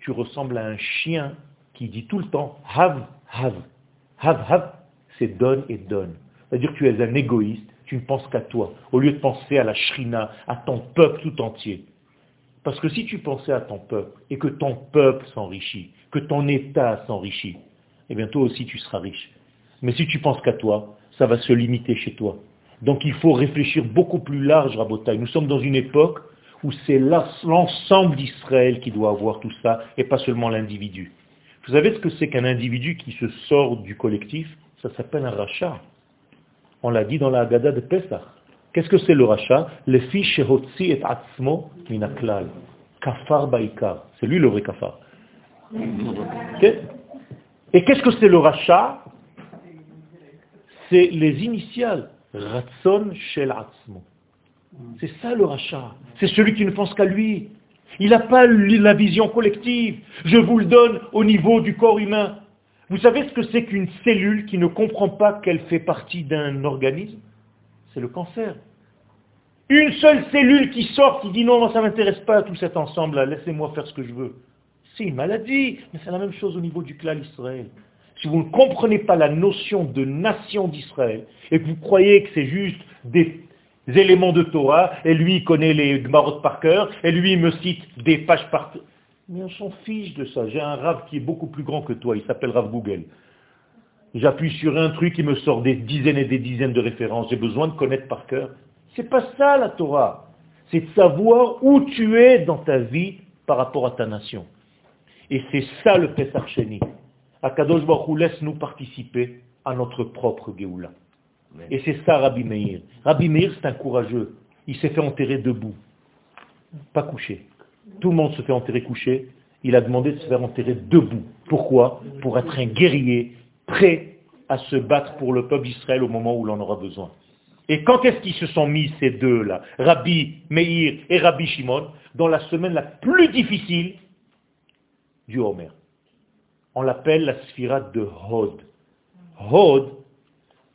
tu ressembles à un chien qui dit tout le temps have, have, have, have, c'est donne et donne. C'est-à-dire que tu es un égoïste, tu ne penses qu'à toi, au lieu de penser à la shrina, à ton peuple tout entier. Parce que si tu pensais à ton peuple, et que ton peuple s'enrichit, que ton État s'enrichit, eh bien toi aussi tu seras riche. Mais si tu penses qu'à toi, ça va se limiter chez toi. Donc il faut réfléchir beaucoup plus large, Rabotaï. Nous sommes dans une époque où c'est l'ensemble d'Israël qui doit avoir tout ça, et pas seulement l'individu. Vous savez ce que c'est qu'un individu qui se sort du collectif? Ça s'appelle un rachat. On l'a dit dans la Haggadah de Pesach. Qu'est-ce que c'est le rachat? Le fiche et atzmo minaklal. Kafar baikar. C'est lui le vrai kafar. Et qu'est-ce que c'est le rachat? C'est les initiales. Ratson shel atzmo. C'est ça le rachat. C'est celui qui ne pense qu'à lui. Il n'a pas la vision collective. Je vous le donne au niveau du corps humain. Vous savez ce que c'est qu'une cellule qui ne comprend pas qu'elle fait partie d'un organisme? C'est le cancer. Une seule cellule qui sort, qui dit non, ça ne m'intéresse pas tout cet ensemble-là, laissez-moi faire ce que je veux. C'est une maladie, mais c'est la même chose au niveau du clan Israël. Si vous ne comprenez pas la notion de nation d'Israël, et que vous croyez que c'est juste des éléments de Torah, et lui il connaît les Gmarot par cœur, et lui il me cite des pages par Mais on s'en fiche de ça. J'ai un Rav qui est beaucoup plus grand que toi, il s'appelle Rav Google. J'appuie sur un truc, qui me sort des dizaines et des dizaines de références. J'ai besoin de connaître par cœur. C'est pas ça la Torah. C'est de savoir où tu es dans ta vie par rapport à ta nation. Et c'est ça le Pesach Sheni. Akadosh Baruch laisse-nous participer à notre propre Géoula. Et c'est ça Rabbi Meir. Rabbi Meir, c'est un courageux. Il s'est fait enterrer debout, pas couché. Tout le monde se fait enterrer couché. Il a demandé de se faire enterrer debout. Pourquoi? Pour être un guerrier prêts à se battre pour le peuple d'Israël au moment où l'on aura besoin. Et quand est-ce qu'ils se sont mis ces deux-là, Rabbi Meir et Rabbi Shimon, dans la semaine la plus difficile du Homer On l'appelle la sphirate de Hod. Hod,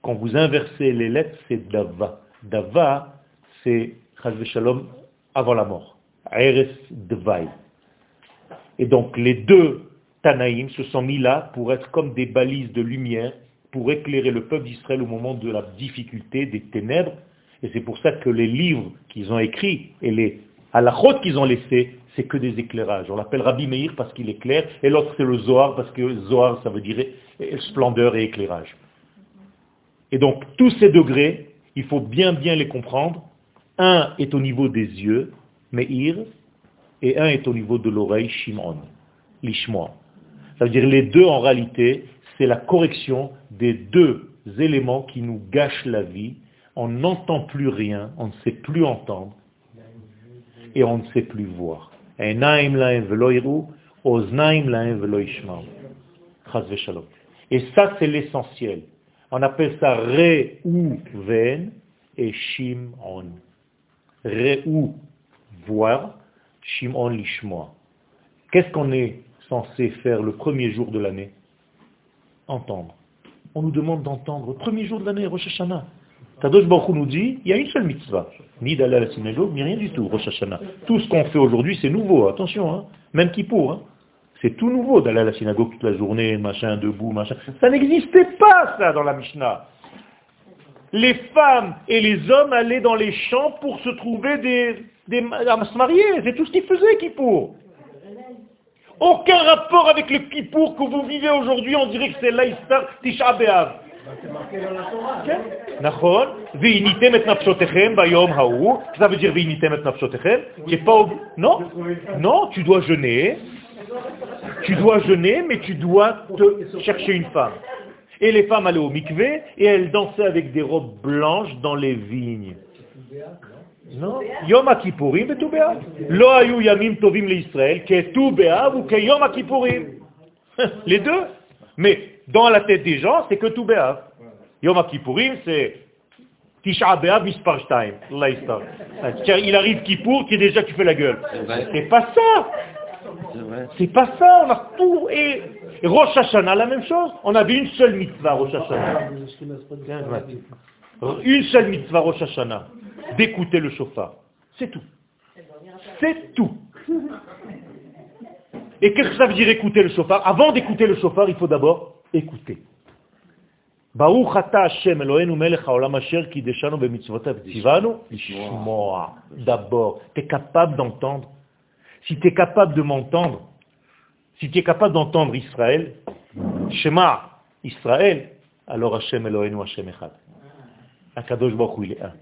quand vous inversez les lettres, c'est Dava. Dava, c'est Shalom avant la mort. Eres Dvai. Et donc les deux Tanaïm se sont mis là pour être comme des balises de lumière pour éclairer le peuple d'Israël au moment de la difficulté, des ténèbres. Et c'est pour ça que les livres qu'ils ont écrits et les halachot qu'ils ont laissés, c'est que des éclairages. On l'appelle Rabbi Meir parce qu'il éclaire, et l'autre c'est le Zohar parce que Zohar ça veut dire splendeur et éclairage. Et donc tous ces degrés, il faut bien bien les comprendre. Un est au niveau des yeux, Meir, et un est au niveau de l'oreille, Shimon, l'Ishmoa. Ça veut dire les deux en réalité, c'est la correction des deux éléments qui nous gâchent la vie. On n'entend plus rien, on ne sait plus entendre et on ne sait plus voir. Et ça, c'est l'essentiel. On appelle ça Ven et Shimon. Réou, voir, Shimon lishmoa. Qu'est-ce qu'on est censé faire le premier jour de l'année? Entendre. On nous demande d'entendre. Premier jour de l'année, Rosh Hashanah. Kadosh Baruch nous dit, il y a une seule mitzvah. Ni d'aller à la synagogue, ni rien du tout, Rosh Hashanah. Tout ce qu'on fait aujourd'hui, c'est nouveau, attention, hein. même Kippour. Hein. C'est tout nouveau d'aller à la synagogue toute la journée, machin, debout, machin. Ça n'existait pas, ça, dans la Mishnah. Les femmes et les hommes allaient dans les champs pour se trouver des, des à se marier. C'est tout ce qu'ils faisaient, Kippour. Aucun rapport avec le Kippour que vous vivez aujourd'hui. On dirait que c'est l'Aïstar Tisha Ça veut dire, non, non, tu dois jeûner, tu dois jeûner, mais tu dois te chercher une femme. Et les femmes allaient au mikvé et elles dansaient avec des robes blanches dans les vignes. Non, Yom et Béav. Lo ayu yamim tovim l'Israël, ou que Yom. <laughs> Les deux? Mais dans la tête des gens, c'est que tout Béav. Yom HaKippurim, c'est Tisha Mispar Il arrive Kippour, qui est déjà tu fais la gueule. C'est pas ça. C'est pas ça, on a tout. Et Rosh Hashanah, la même chose. On avait une seule mitzvah, Rosh Hashanah. Une seule mitzvah, Rosh Hashanah d'écouter le chauffard. C'est tout. C'est tout. Et qu'est-ce que ça veut dire écouter le chauffard? Avant d'écouter le chauffard, il faut d'abord écouter. D'abord, tu es capable d'entendre. Si tu es capable de m'entendre, si tu es capable d'entendre Israël, Shema, Israël, alors Hashem Eloheinu Hashem Echad. Akadosh Baruch il est un.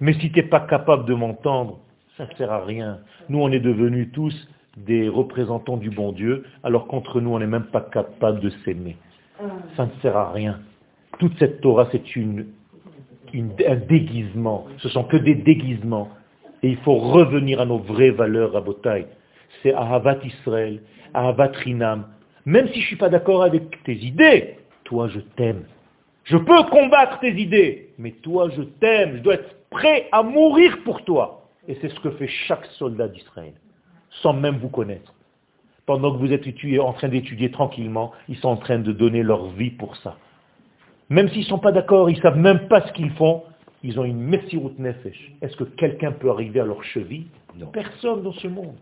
Mais si tu n'es pas capable de m'entendre, ça ne sert à rien. Nous, on est devenus tous des représentants du bon Dieu, alors qu'entre nous, on n'est même pas capable de s'aimer. Ça ne sert à rien. Toute cette Torah, c'est une, un déguisement. Ce sont que des déguisements. Et il faut revenir à nos vraies valeurs à Botaï. C'est Ahavat Israël, Ahavat Rinam. Même si je ne suis pas d'accord avec tes idées, toi je t'aime. Je peux combattre tes idées, mais toi je t'aime, je dois être prêt à mourir pour toi. Et c'est ce que fait chaque soldat d'Israël, sans même vous connaître. Pendant que vous êtes en train d'étudier tranquillement, ils sont en train de donner leur vie pour ça. Même s'ils ne sont pas d'accord, ils ne savent même pas ce qu'ils font, ils ont une messirut nefesh. Est-ce que quelqu'un peut arriver à leur cheville Personne dans ce monde.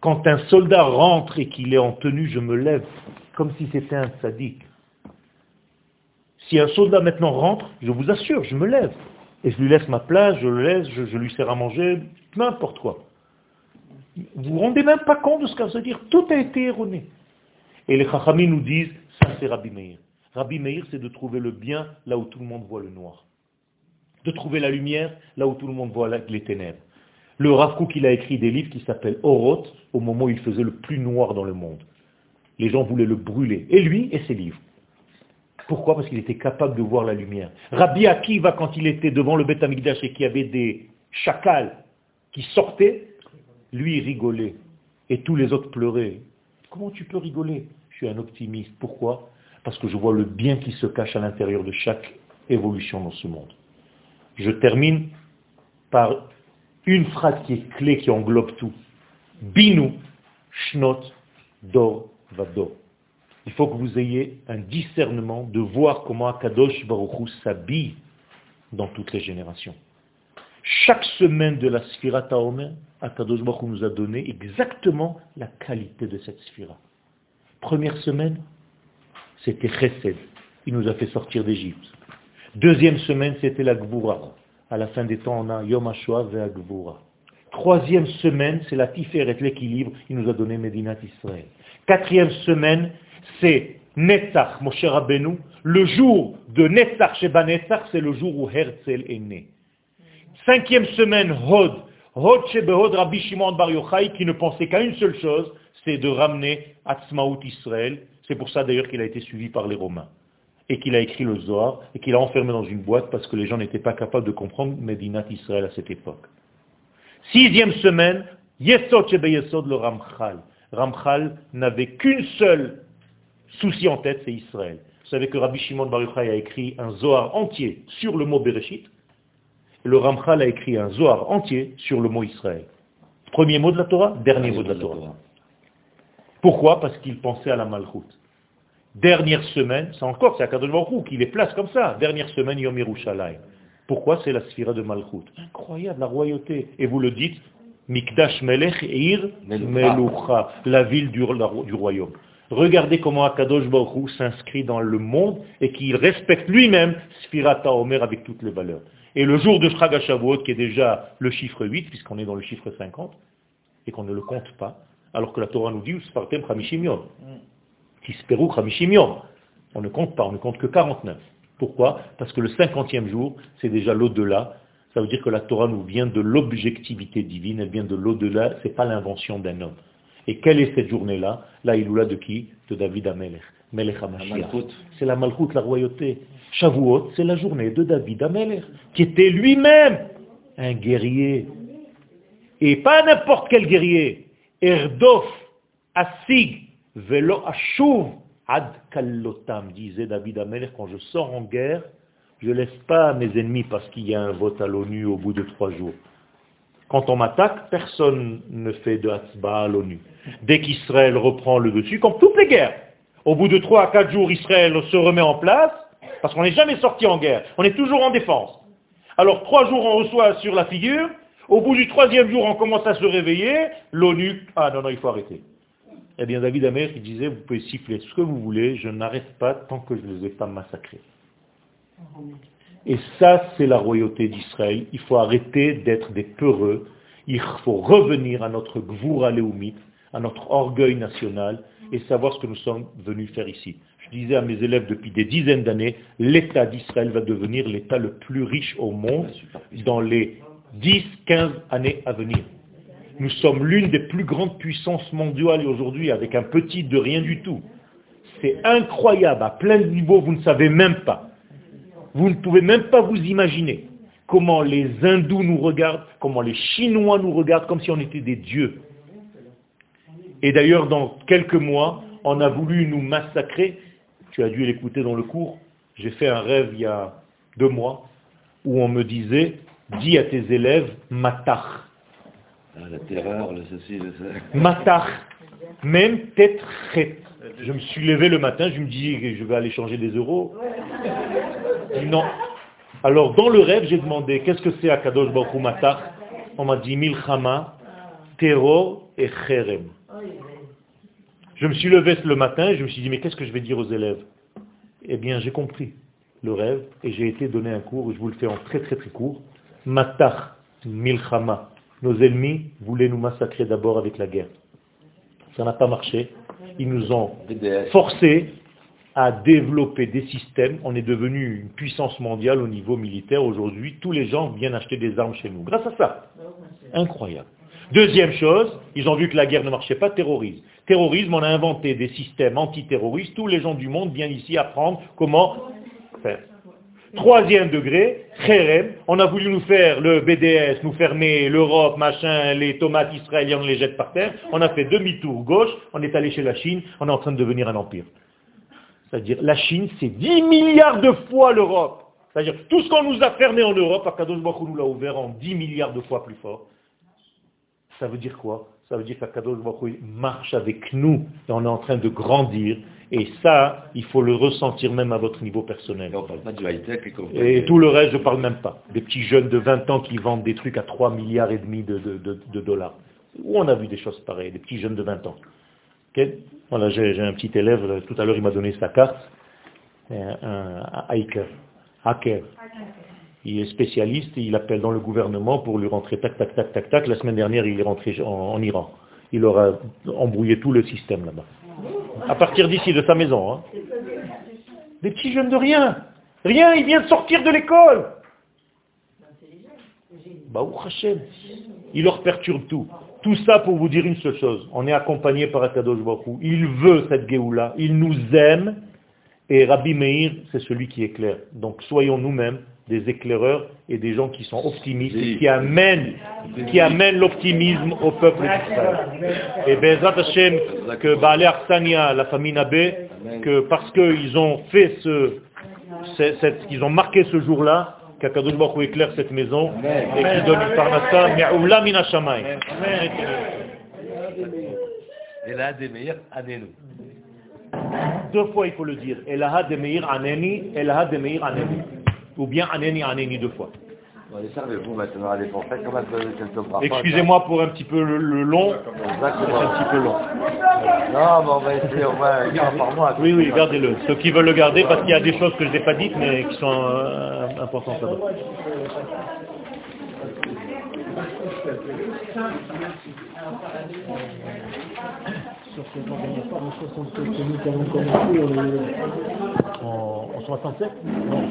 Quand un soldat rentre et qu'il est en tenue, je me lève comme si c'était un sadique. Si un soldat maintenant rentre, je vous assure, je me lève. Et je lui laisse ma place, je le laisse, je, lui sers à manger, n'importe quoi. Vous vous rendez même pas compte de ce que ça veut dire. Tout a été erroné. Et les Chachamim nous disent, ça c'est Rabbi Meir. Rabbi Meir, c'est de trouver le bien là où tout le monde voit le noir. De trouver la lumière là où tout le monde voit les ténèbres. Le Rav il a écrit des livres qui s'appellent Oroth, au moment où il faisait le plus noir dans le monde. Les gens voulaient le brûler. Et lui et ses livres. Pourquoi? Parce qu'il était capable de voir la lumière. Rabbi Akiva, quand il était devant le Beth Amikdash et qu'il y avait des chacals qui sortaient, lui rigolait. Et tous les autres pleuraient. Comment tu peux rigoler? Je suis un optimiste. Pourquoi? Parce que je vois le bien qui se cache à l'intérieur de chaque évolution dans ce monde. Je termine par une phrase qui est clé, qui englobe tout. Binu, shnot, dor, vador. Il faut que vous ayez un discernement de voir comment Akadosh Baruch s'habille dans toutes les générations. Chaque semaine de la Sphira Taomer, Akadosh Baruch nous a donné exactement la qualité de cette Sphira. Première semaine, c'était Chesed. Il nous a fait sortir d'Égypte. Deuxième semaine, c'était la Gvura. À la fin des temps, on a Yom HaShoah et Gvura. Troisième semaine, c'est la Tiferet, l'équilibre. Il nous a donné Medinat Israël. Quatrième semaine, c'est Netzach, Moshe Rabbeinu. Le jour de Netzach Sheba Netzach, c'est le jour où Herzl est né. Cinquième semaine, Hod. Hod Shebehod Rabbi Shimon Bar Yochai, qui ne pensait qu'à une seule chose, c'est de ramener Atzmaout Israël. C'est pour ça d'ailleurs qu'il a été suivi par les Romains. Et qu'il a écrit le Zohar, et qu'il a enfermé dans une boîte parce que les gens n'étaient pas capables de comprendre Medinat Israël à cette époque. Sixième semaine, Yesod Shebeyesod le Ramchal. Ramchal n'avait qu'une seule souci en tête, c'est Israël. Vous savez que Rabbi Shimon Bar Yochai a écrit un Zohar entier sur le mot Bereshit. Le Ramchal a écrit un Zohar entier sur le mot Israël. Premier mot de la Torah, dernier mot de la Torah. Pourquoi? Parce qu'il pensait à la Malchut. Dernière semaine, c'est encore, c'est à Kadosh Baruch qui les place comme ça. Dernière semaine, Yom Yerushalayim. Pourquoi c'est la sphira de Malchut? Incroyable, la royauté. Et vous le dites, Mikdash Melech Ir Melucha, la ville du, du royaume. Regardez comment Akadosh Baruch s'inscrit dans le monde et qu'il respecte lui-même Sphirata Omer avec toutes les valeurs. Et le jour de Shraga qui est déjà le chiffre 8, puisqu'on est dans le chiffre 50, et qu'on ne le compte pas, alors que la Torah nous dit Uspartem Chamishim Yom. Tisperu On ne compte pas, on ne compte que 49. Pourquoi? Parce que le 50e jour, c'est déjà l'au-delà. Ça veut dire que la Torah nous vient de l'objectivité divine, elle vient de l'au-delà, ce n'est pas l'invention d'un homme. Et quelle est cette journée-là? Là, il de qui? De David Amelech. Melech C'est la Malchut, la royauté. Shavuot, c'est la journée de David Amelech, qui était lui-même un guerrier. Et pas n'importe quel guerrier. Erdof, Asig, Velo Ashuv, Ad Kallotam, disait David Amelech, quand je sors en guerre, je ne laisse pas mes ennemis parce qu'il y a un vote à l'ONU au bout de trois jours. Quand on m'attaque, personne ne fait de hatzba à l'ONU. Dès qu'Israël reprend le dessus, comme toutes les guerres, au bout de trois à quatre jours, Israël se remet en place, parce qu'on n'est jamais sorti en guerre, on est toujours en défense. Alors trois jours on reçoit sur la figure, au bout du troisième jour on commence à se réveiller, l'ONU, ah non, non, il faut arrêter. Eh bien David Amer qui disait, vous pouvez siffler ce que vous voulez, je n'arrête pas tant que je ne les ai pas massacrés. Et ça, c'est la royauté d'Israël. Il faut arrêter d'être des peureux. Il faut revenir à notre gvoura léoumite, à notre orgueil national, et savoir ce que nous sommes venus faire ici. Je disais à mes élèves depuis des dizaines d'années, l'État d'Israël va devenir l'État le plus riche au monde dans les 10, 15 années à venir. Nous sommes l'une des plus grandes puissances mondiales aujourd'hui avec un petit de rien du tout. C'est incroyable, à plein de niveaux, vous ne savez même pas. Vous ne pouvez même pas vous imaginer comment les hindous nous regardent, comment les chinois nous regardent, comme si on était des dieux. Et d'ailleurs, dans quelques mois, on a voulu nous massacrer. Tu as dû l'écouter dans le cours. J'ai fait un rêve il y a deux mois où on me disait, dis à tes élèves, matach. Ah, la terreur, le ceci, le Matach. Même tête Je me suis levé le matin, je me dis que je vais aller changer des euros. Non. Alors, dans le rêve, j'ai demandé, qu'est-ce que c'est Akadosh Baruch Matach On m'a dit Milchama, terror et Cherem. Je me suis levé le matin je me suis dit, mais qu'est-ce que je vais dire aux élèves? Eh bien, j'ai compris le rêve et j'ai été donné un cours, je vous le fais en très très très court. Matach, Milchama. Nos ennemis voulaient nous massacrer d'abord avec la guerre. Ça n'a pas marché. Ils nous ont forcés à développer des systèmes. On est devenu une puissance mondiale au niveau militaire. Aujourd'hui, tous les gens viennent acheter des armes chez nous. Grâce à ça. Incroyable. Deuxième chose, ils ont vu que la guerre ne marchait pas, terrorisme. Terrorisme, on a inventé des systèmes antiterroristes. Tous les gens du monde viennent ici apprendre comment faire. Troisième degré, Kherem, on a voulu nous faire le BDS, nous fermer l'Europe, machin, les tomates israéliennes, on les jette par terre. On a fait demi-tour gauche, on est allé chez la Chine, on est en train de devenir un empire. C'est-à-dire, la Chine, c'est 10 milliards de fois l'Europe. C'est-à-dire, tout ce qu'on nous a fermé en Europe, Akadosh Baruch nous l'a ouvert en 10 milliards de fois plus fort. Ça veut dire quoi? Ça veut dire qu'Akadosh Baruch marche avec nous et on est en train de grandir. Et ça, il faut le ressentir même à votre niveau personnel. Et on parle pas du high-tech et qu'on Et tout le reste, je ne parle même pas. Des petits jeunes de 20 ans qui vendent des trucs à 3 milliards et demi de, de- de- de dollars. Où on a vu des choses pareilles, des petits jeunes de 20 ans. Voilà, j'ai j'ai un petit élève, là, tout à l'heure il m'a donné sa carte, un, un hacker, hacker. Il est spécialiste, il appelle dans le gouvernement pour lui rentrer tac, tac, tac, tac, tac. La semaine dernière, il est rentré en, en Iran. Il aura embrouillé tout le système là-bas. À partir d'ici, de sa maison. hein. Des petits jeunes de rien. Rien, il vient de sortir de l'école. Hashem. Il leur perturbe tout. Tout ça pour vous dire une seule chose. On est accompagné par Akadosh Baruch. Il veut cette Géoula. Il nous aime. Et Rabbi Meir, c'est celui qui éclaire. Donc soyons nous-mêmes des éclaireurs et des gens qui sont optimistes et qui amènent, qui amènent l'optimisme au peuple d'Israël. Et Bezat Hashem, que Baale Arsania, la famille Nabé, que parce qu'ils ont fait ce, qu'ils ont marqué ce jour-là, qu'Akadosh Baruch éclaire cette maison et qui donne une parnassa, mi'oula min. Et là, des meilleurs, année-nous. Deux fois il faut le dire. Elaha de Meir Aneni, Elaha de Meir Aneni. Ou bien Aneni Aneni deux fois. Excusez-moi pour un petit peu le, le long, Exactement. un petit peu long. Non, mais on va essayer, on va un par mois. Oui, oui, gardez-le. Ceux qui veulent le garder, parce qu'il y a des choses que je n'ai pas dites, mais qui sont euh, importantes là-bas. Sur ce pas en 67 que nous avons commencé, En, en 67 Non.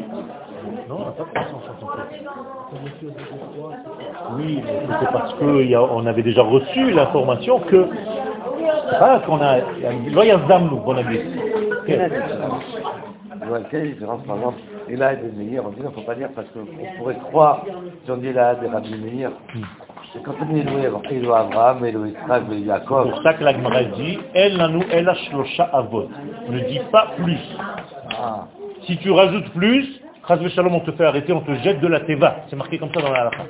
Non, on pas commencé en 67. Oui, mais c'est parce qu'on avait déjà reçu l'information que... Ah, qu'on a... Là, il y a Zamnou, qu'on a dit. Quelle est la différence, par exemple Et là, des meilleurs, on dit, il ne faut pas dire parce qu'on pourrait croire, si on dit là, des rabbis meilleurs, c'est quand on est loué, Élo Abraham, Élo Israël, Élo C'est Yaakov. pour ça que la Gemara dit El nanu el ashlosha avot. Ne dis pas plus. Ah, Si tu rajoutes plus, Chaz Shalom, on te fait arrêter, on te jette de la teva. C'est marqué comme ça dans la halakha.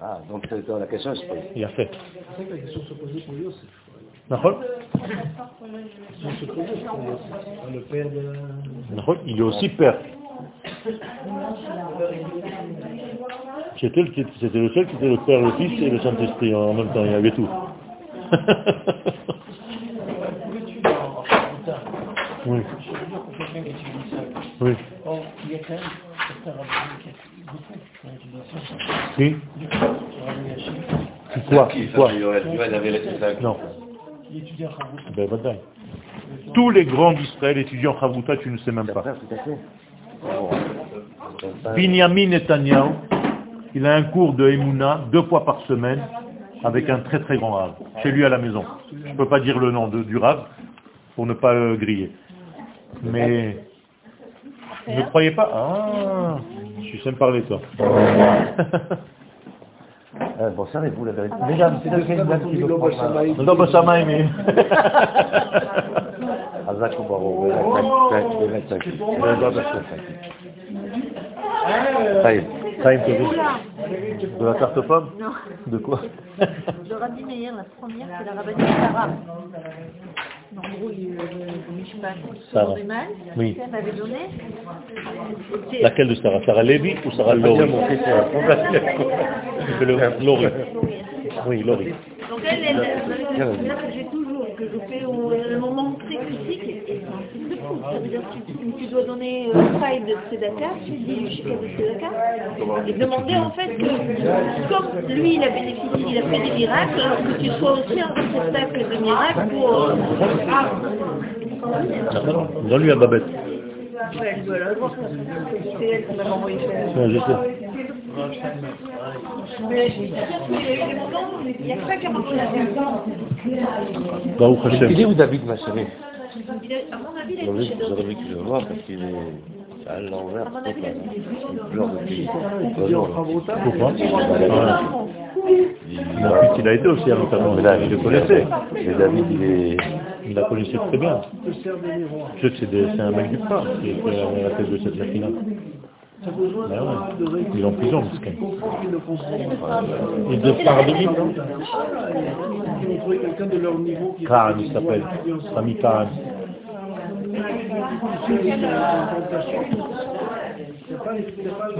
Ah, donc c'est dans la question, je pose. Il a fait. C'est vrai que la question se posait pour Yosef. D'accord. Le père de... Il est aussi père. <laughs> C'était le, c'était le seul qui était le Père, le Fils et le Saint-Esprit en même temps. Il y avait tout. <laughs> oui. Oui. Il y a quand même Quoi Quoi. Non. Ben. Tous les grands d'Israël étudiant Chavruta, tu ne sais même pas. Binyamin Netanyahu, il a un cours de Emouna deux fois par semaine avec un très très grand rave, chez lui à la maison. Je ne peux pas dire le nom de- du rave pour ne pas euh, griller. Mais ne croyez pas. Ah, tu sais me parler toi. euh, bon, savez-vous la vérité Mesdames, c'est de Non, bah, Belak, Belak, De la carte pomme Non. De quoi Le Rabbi Meir, la première, c'est la rabbinite Sarah. En gros, Sarah. Oui. elle m'avait donné. C'était- Laquelle de Sarah Sarah Lévy ou Sarah Lori euh, le. Oui, Lori. Donc elle, elle, elle m'avait donné une souvenir que j'ai toujours, que je fais au un moment très critique. Et c'est un truc de fou. Ça veut dire que tu, tu dois donner euh, faille de Tzedaka, tu dis le chiffre de Tzedaka, et demander en fait que, comme lui il a bénéficié, il a fait des miracles, alors que tu sois aussi un réceptacle de miracles pour... euh, Donne-lui un babette. Ouais, l'avoir. C'est elle qui m'a envoyé ça. Ouais, je sais. Mais il n'y a que ça qui a marché la est Hashem. où David, ma chérie Il a- À mon avis, il vu que je le vois parce qu'il est à l'envers. À mon avis, il a été Il pleure depuis. Pourquoi il a été aussi à l'enterrement, Mais là, il le connaissait. Mais David, il est... Il la connaissait très bien. Je sais, c'est des- c'est un mec du phare qui était à la tête de cette machine-là. Ça besoin Ben ouais. de. Il de phare de Ils ont trouvé quelqu'un de leur niveau qui Khan, il s'appelle. Rami Khan.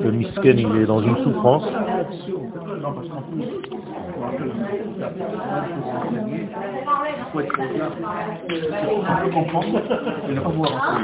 Le misken, il est dans une souffrance. Non, parce qu'en plus, faut être là. On peut comprendre et ne pas voir.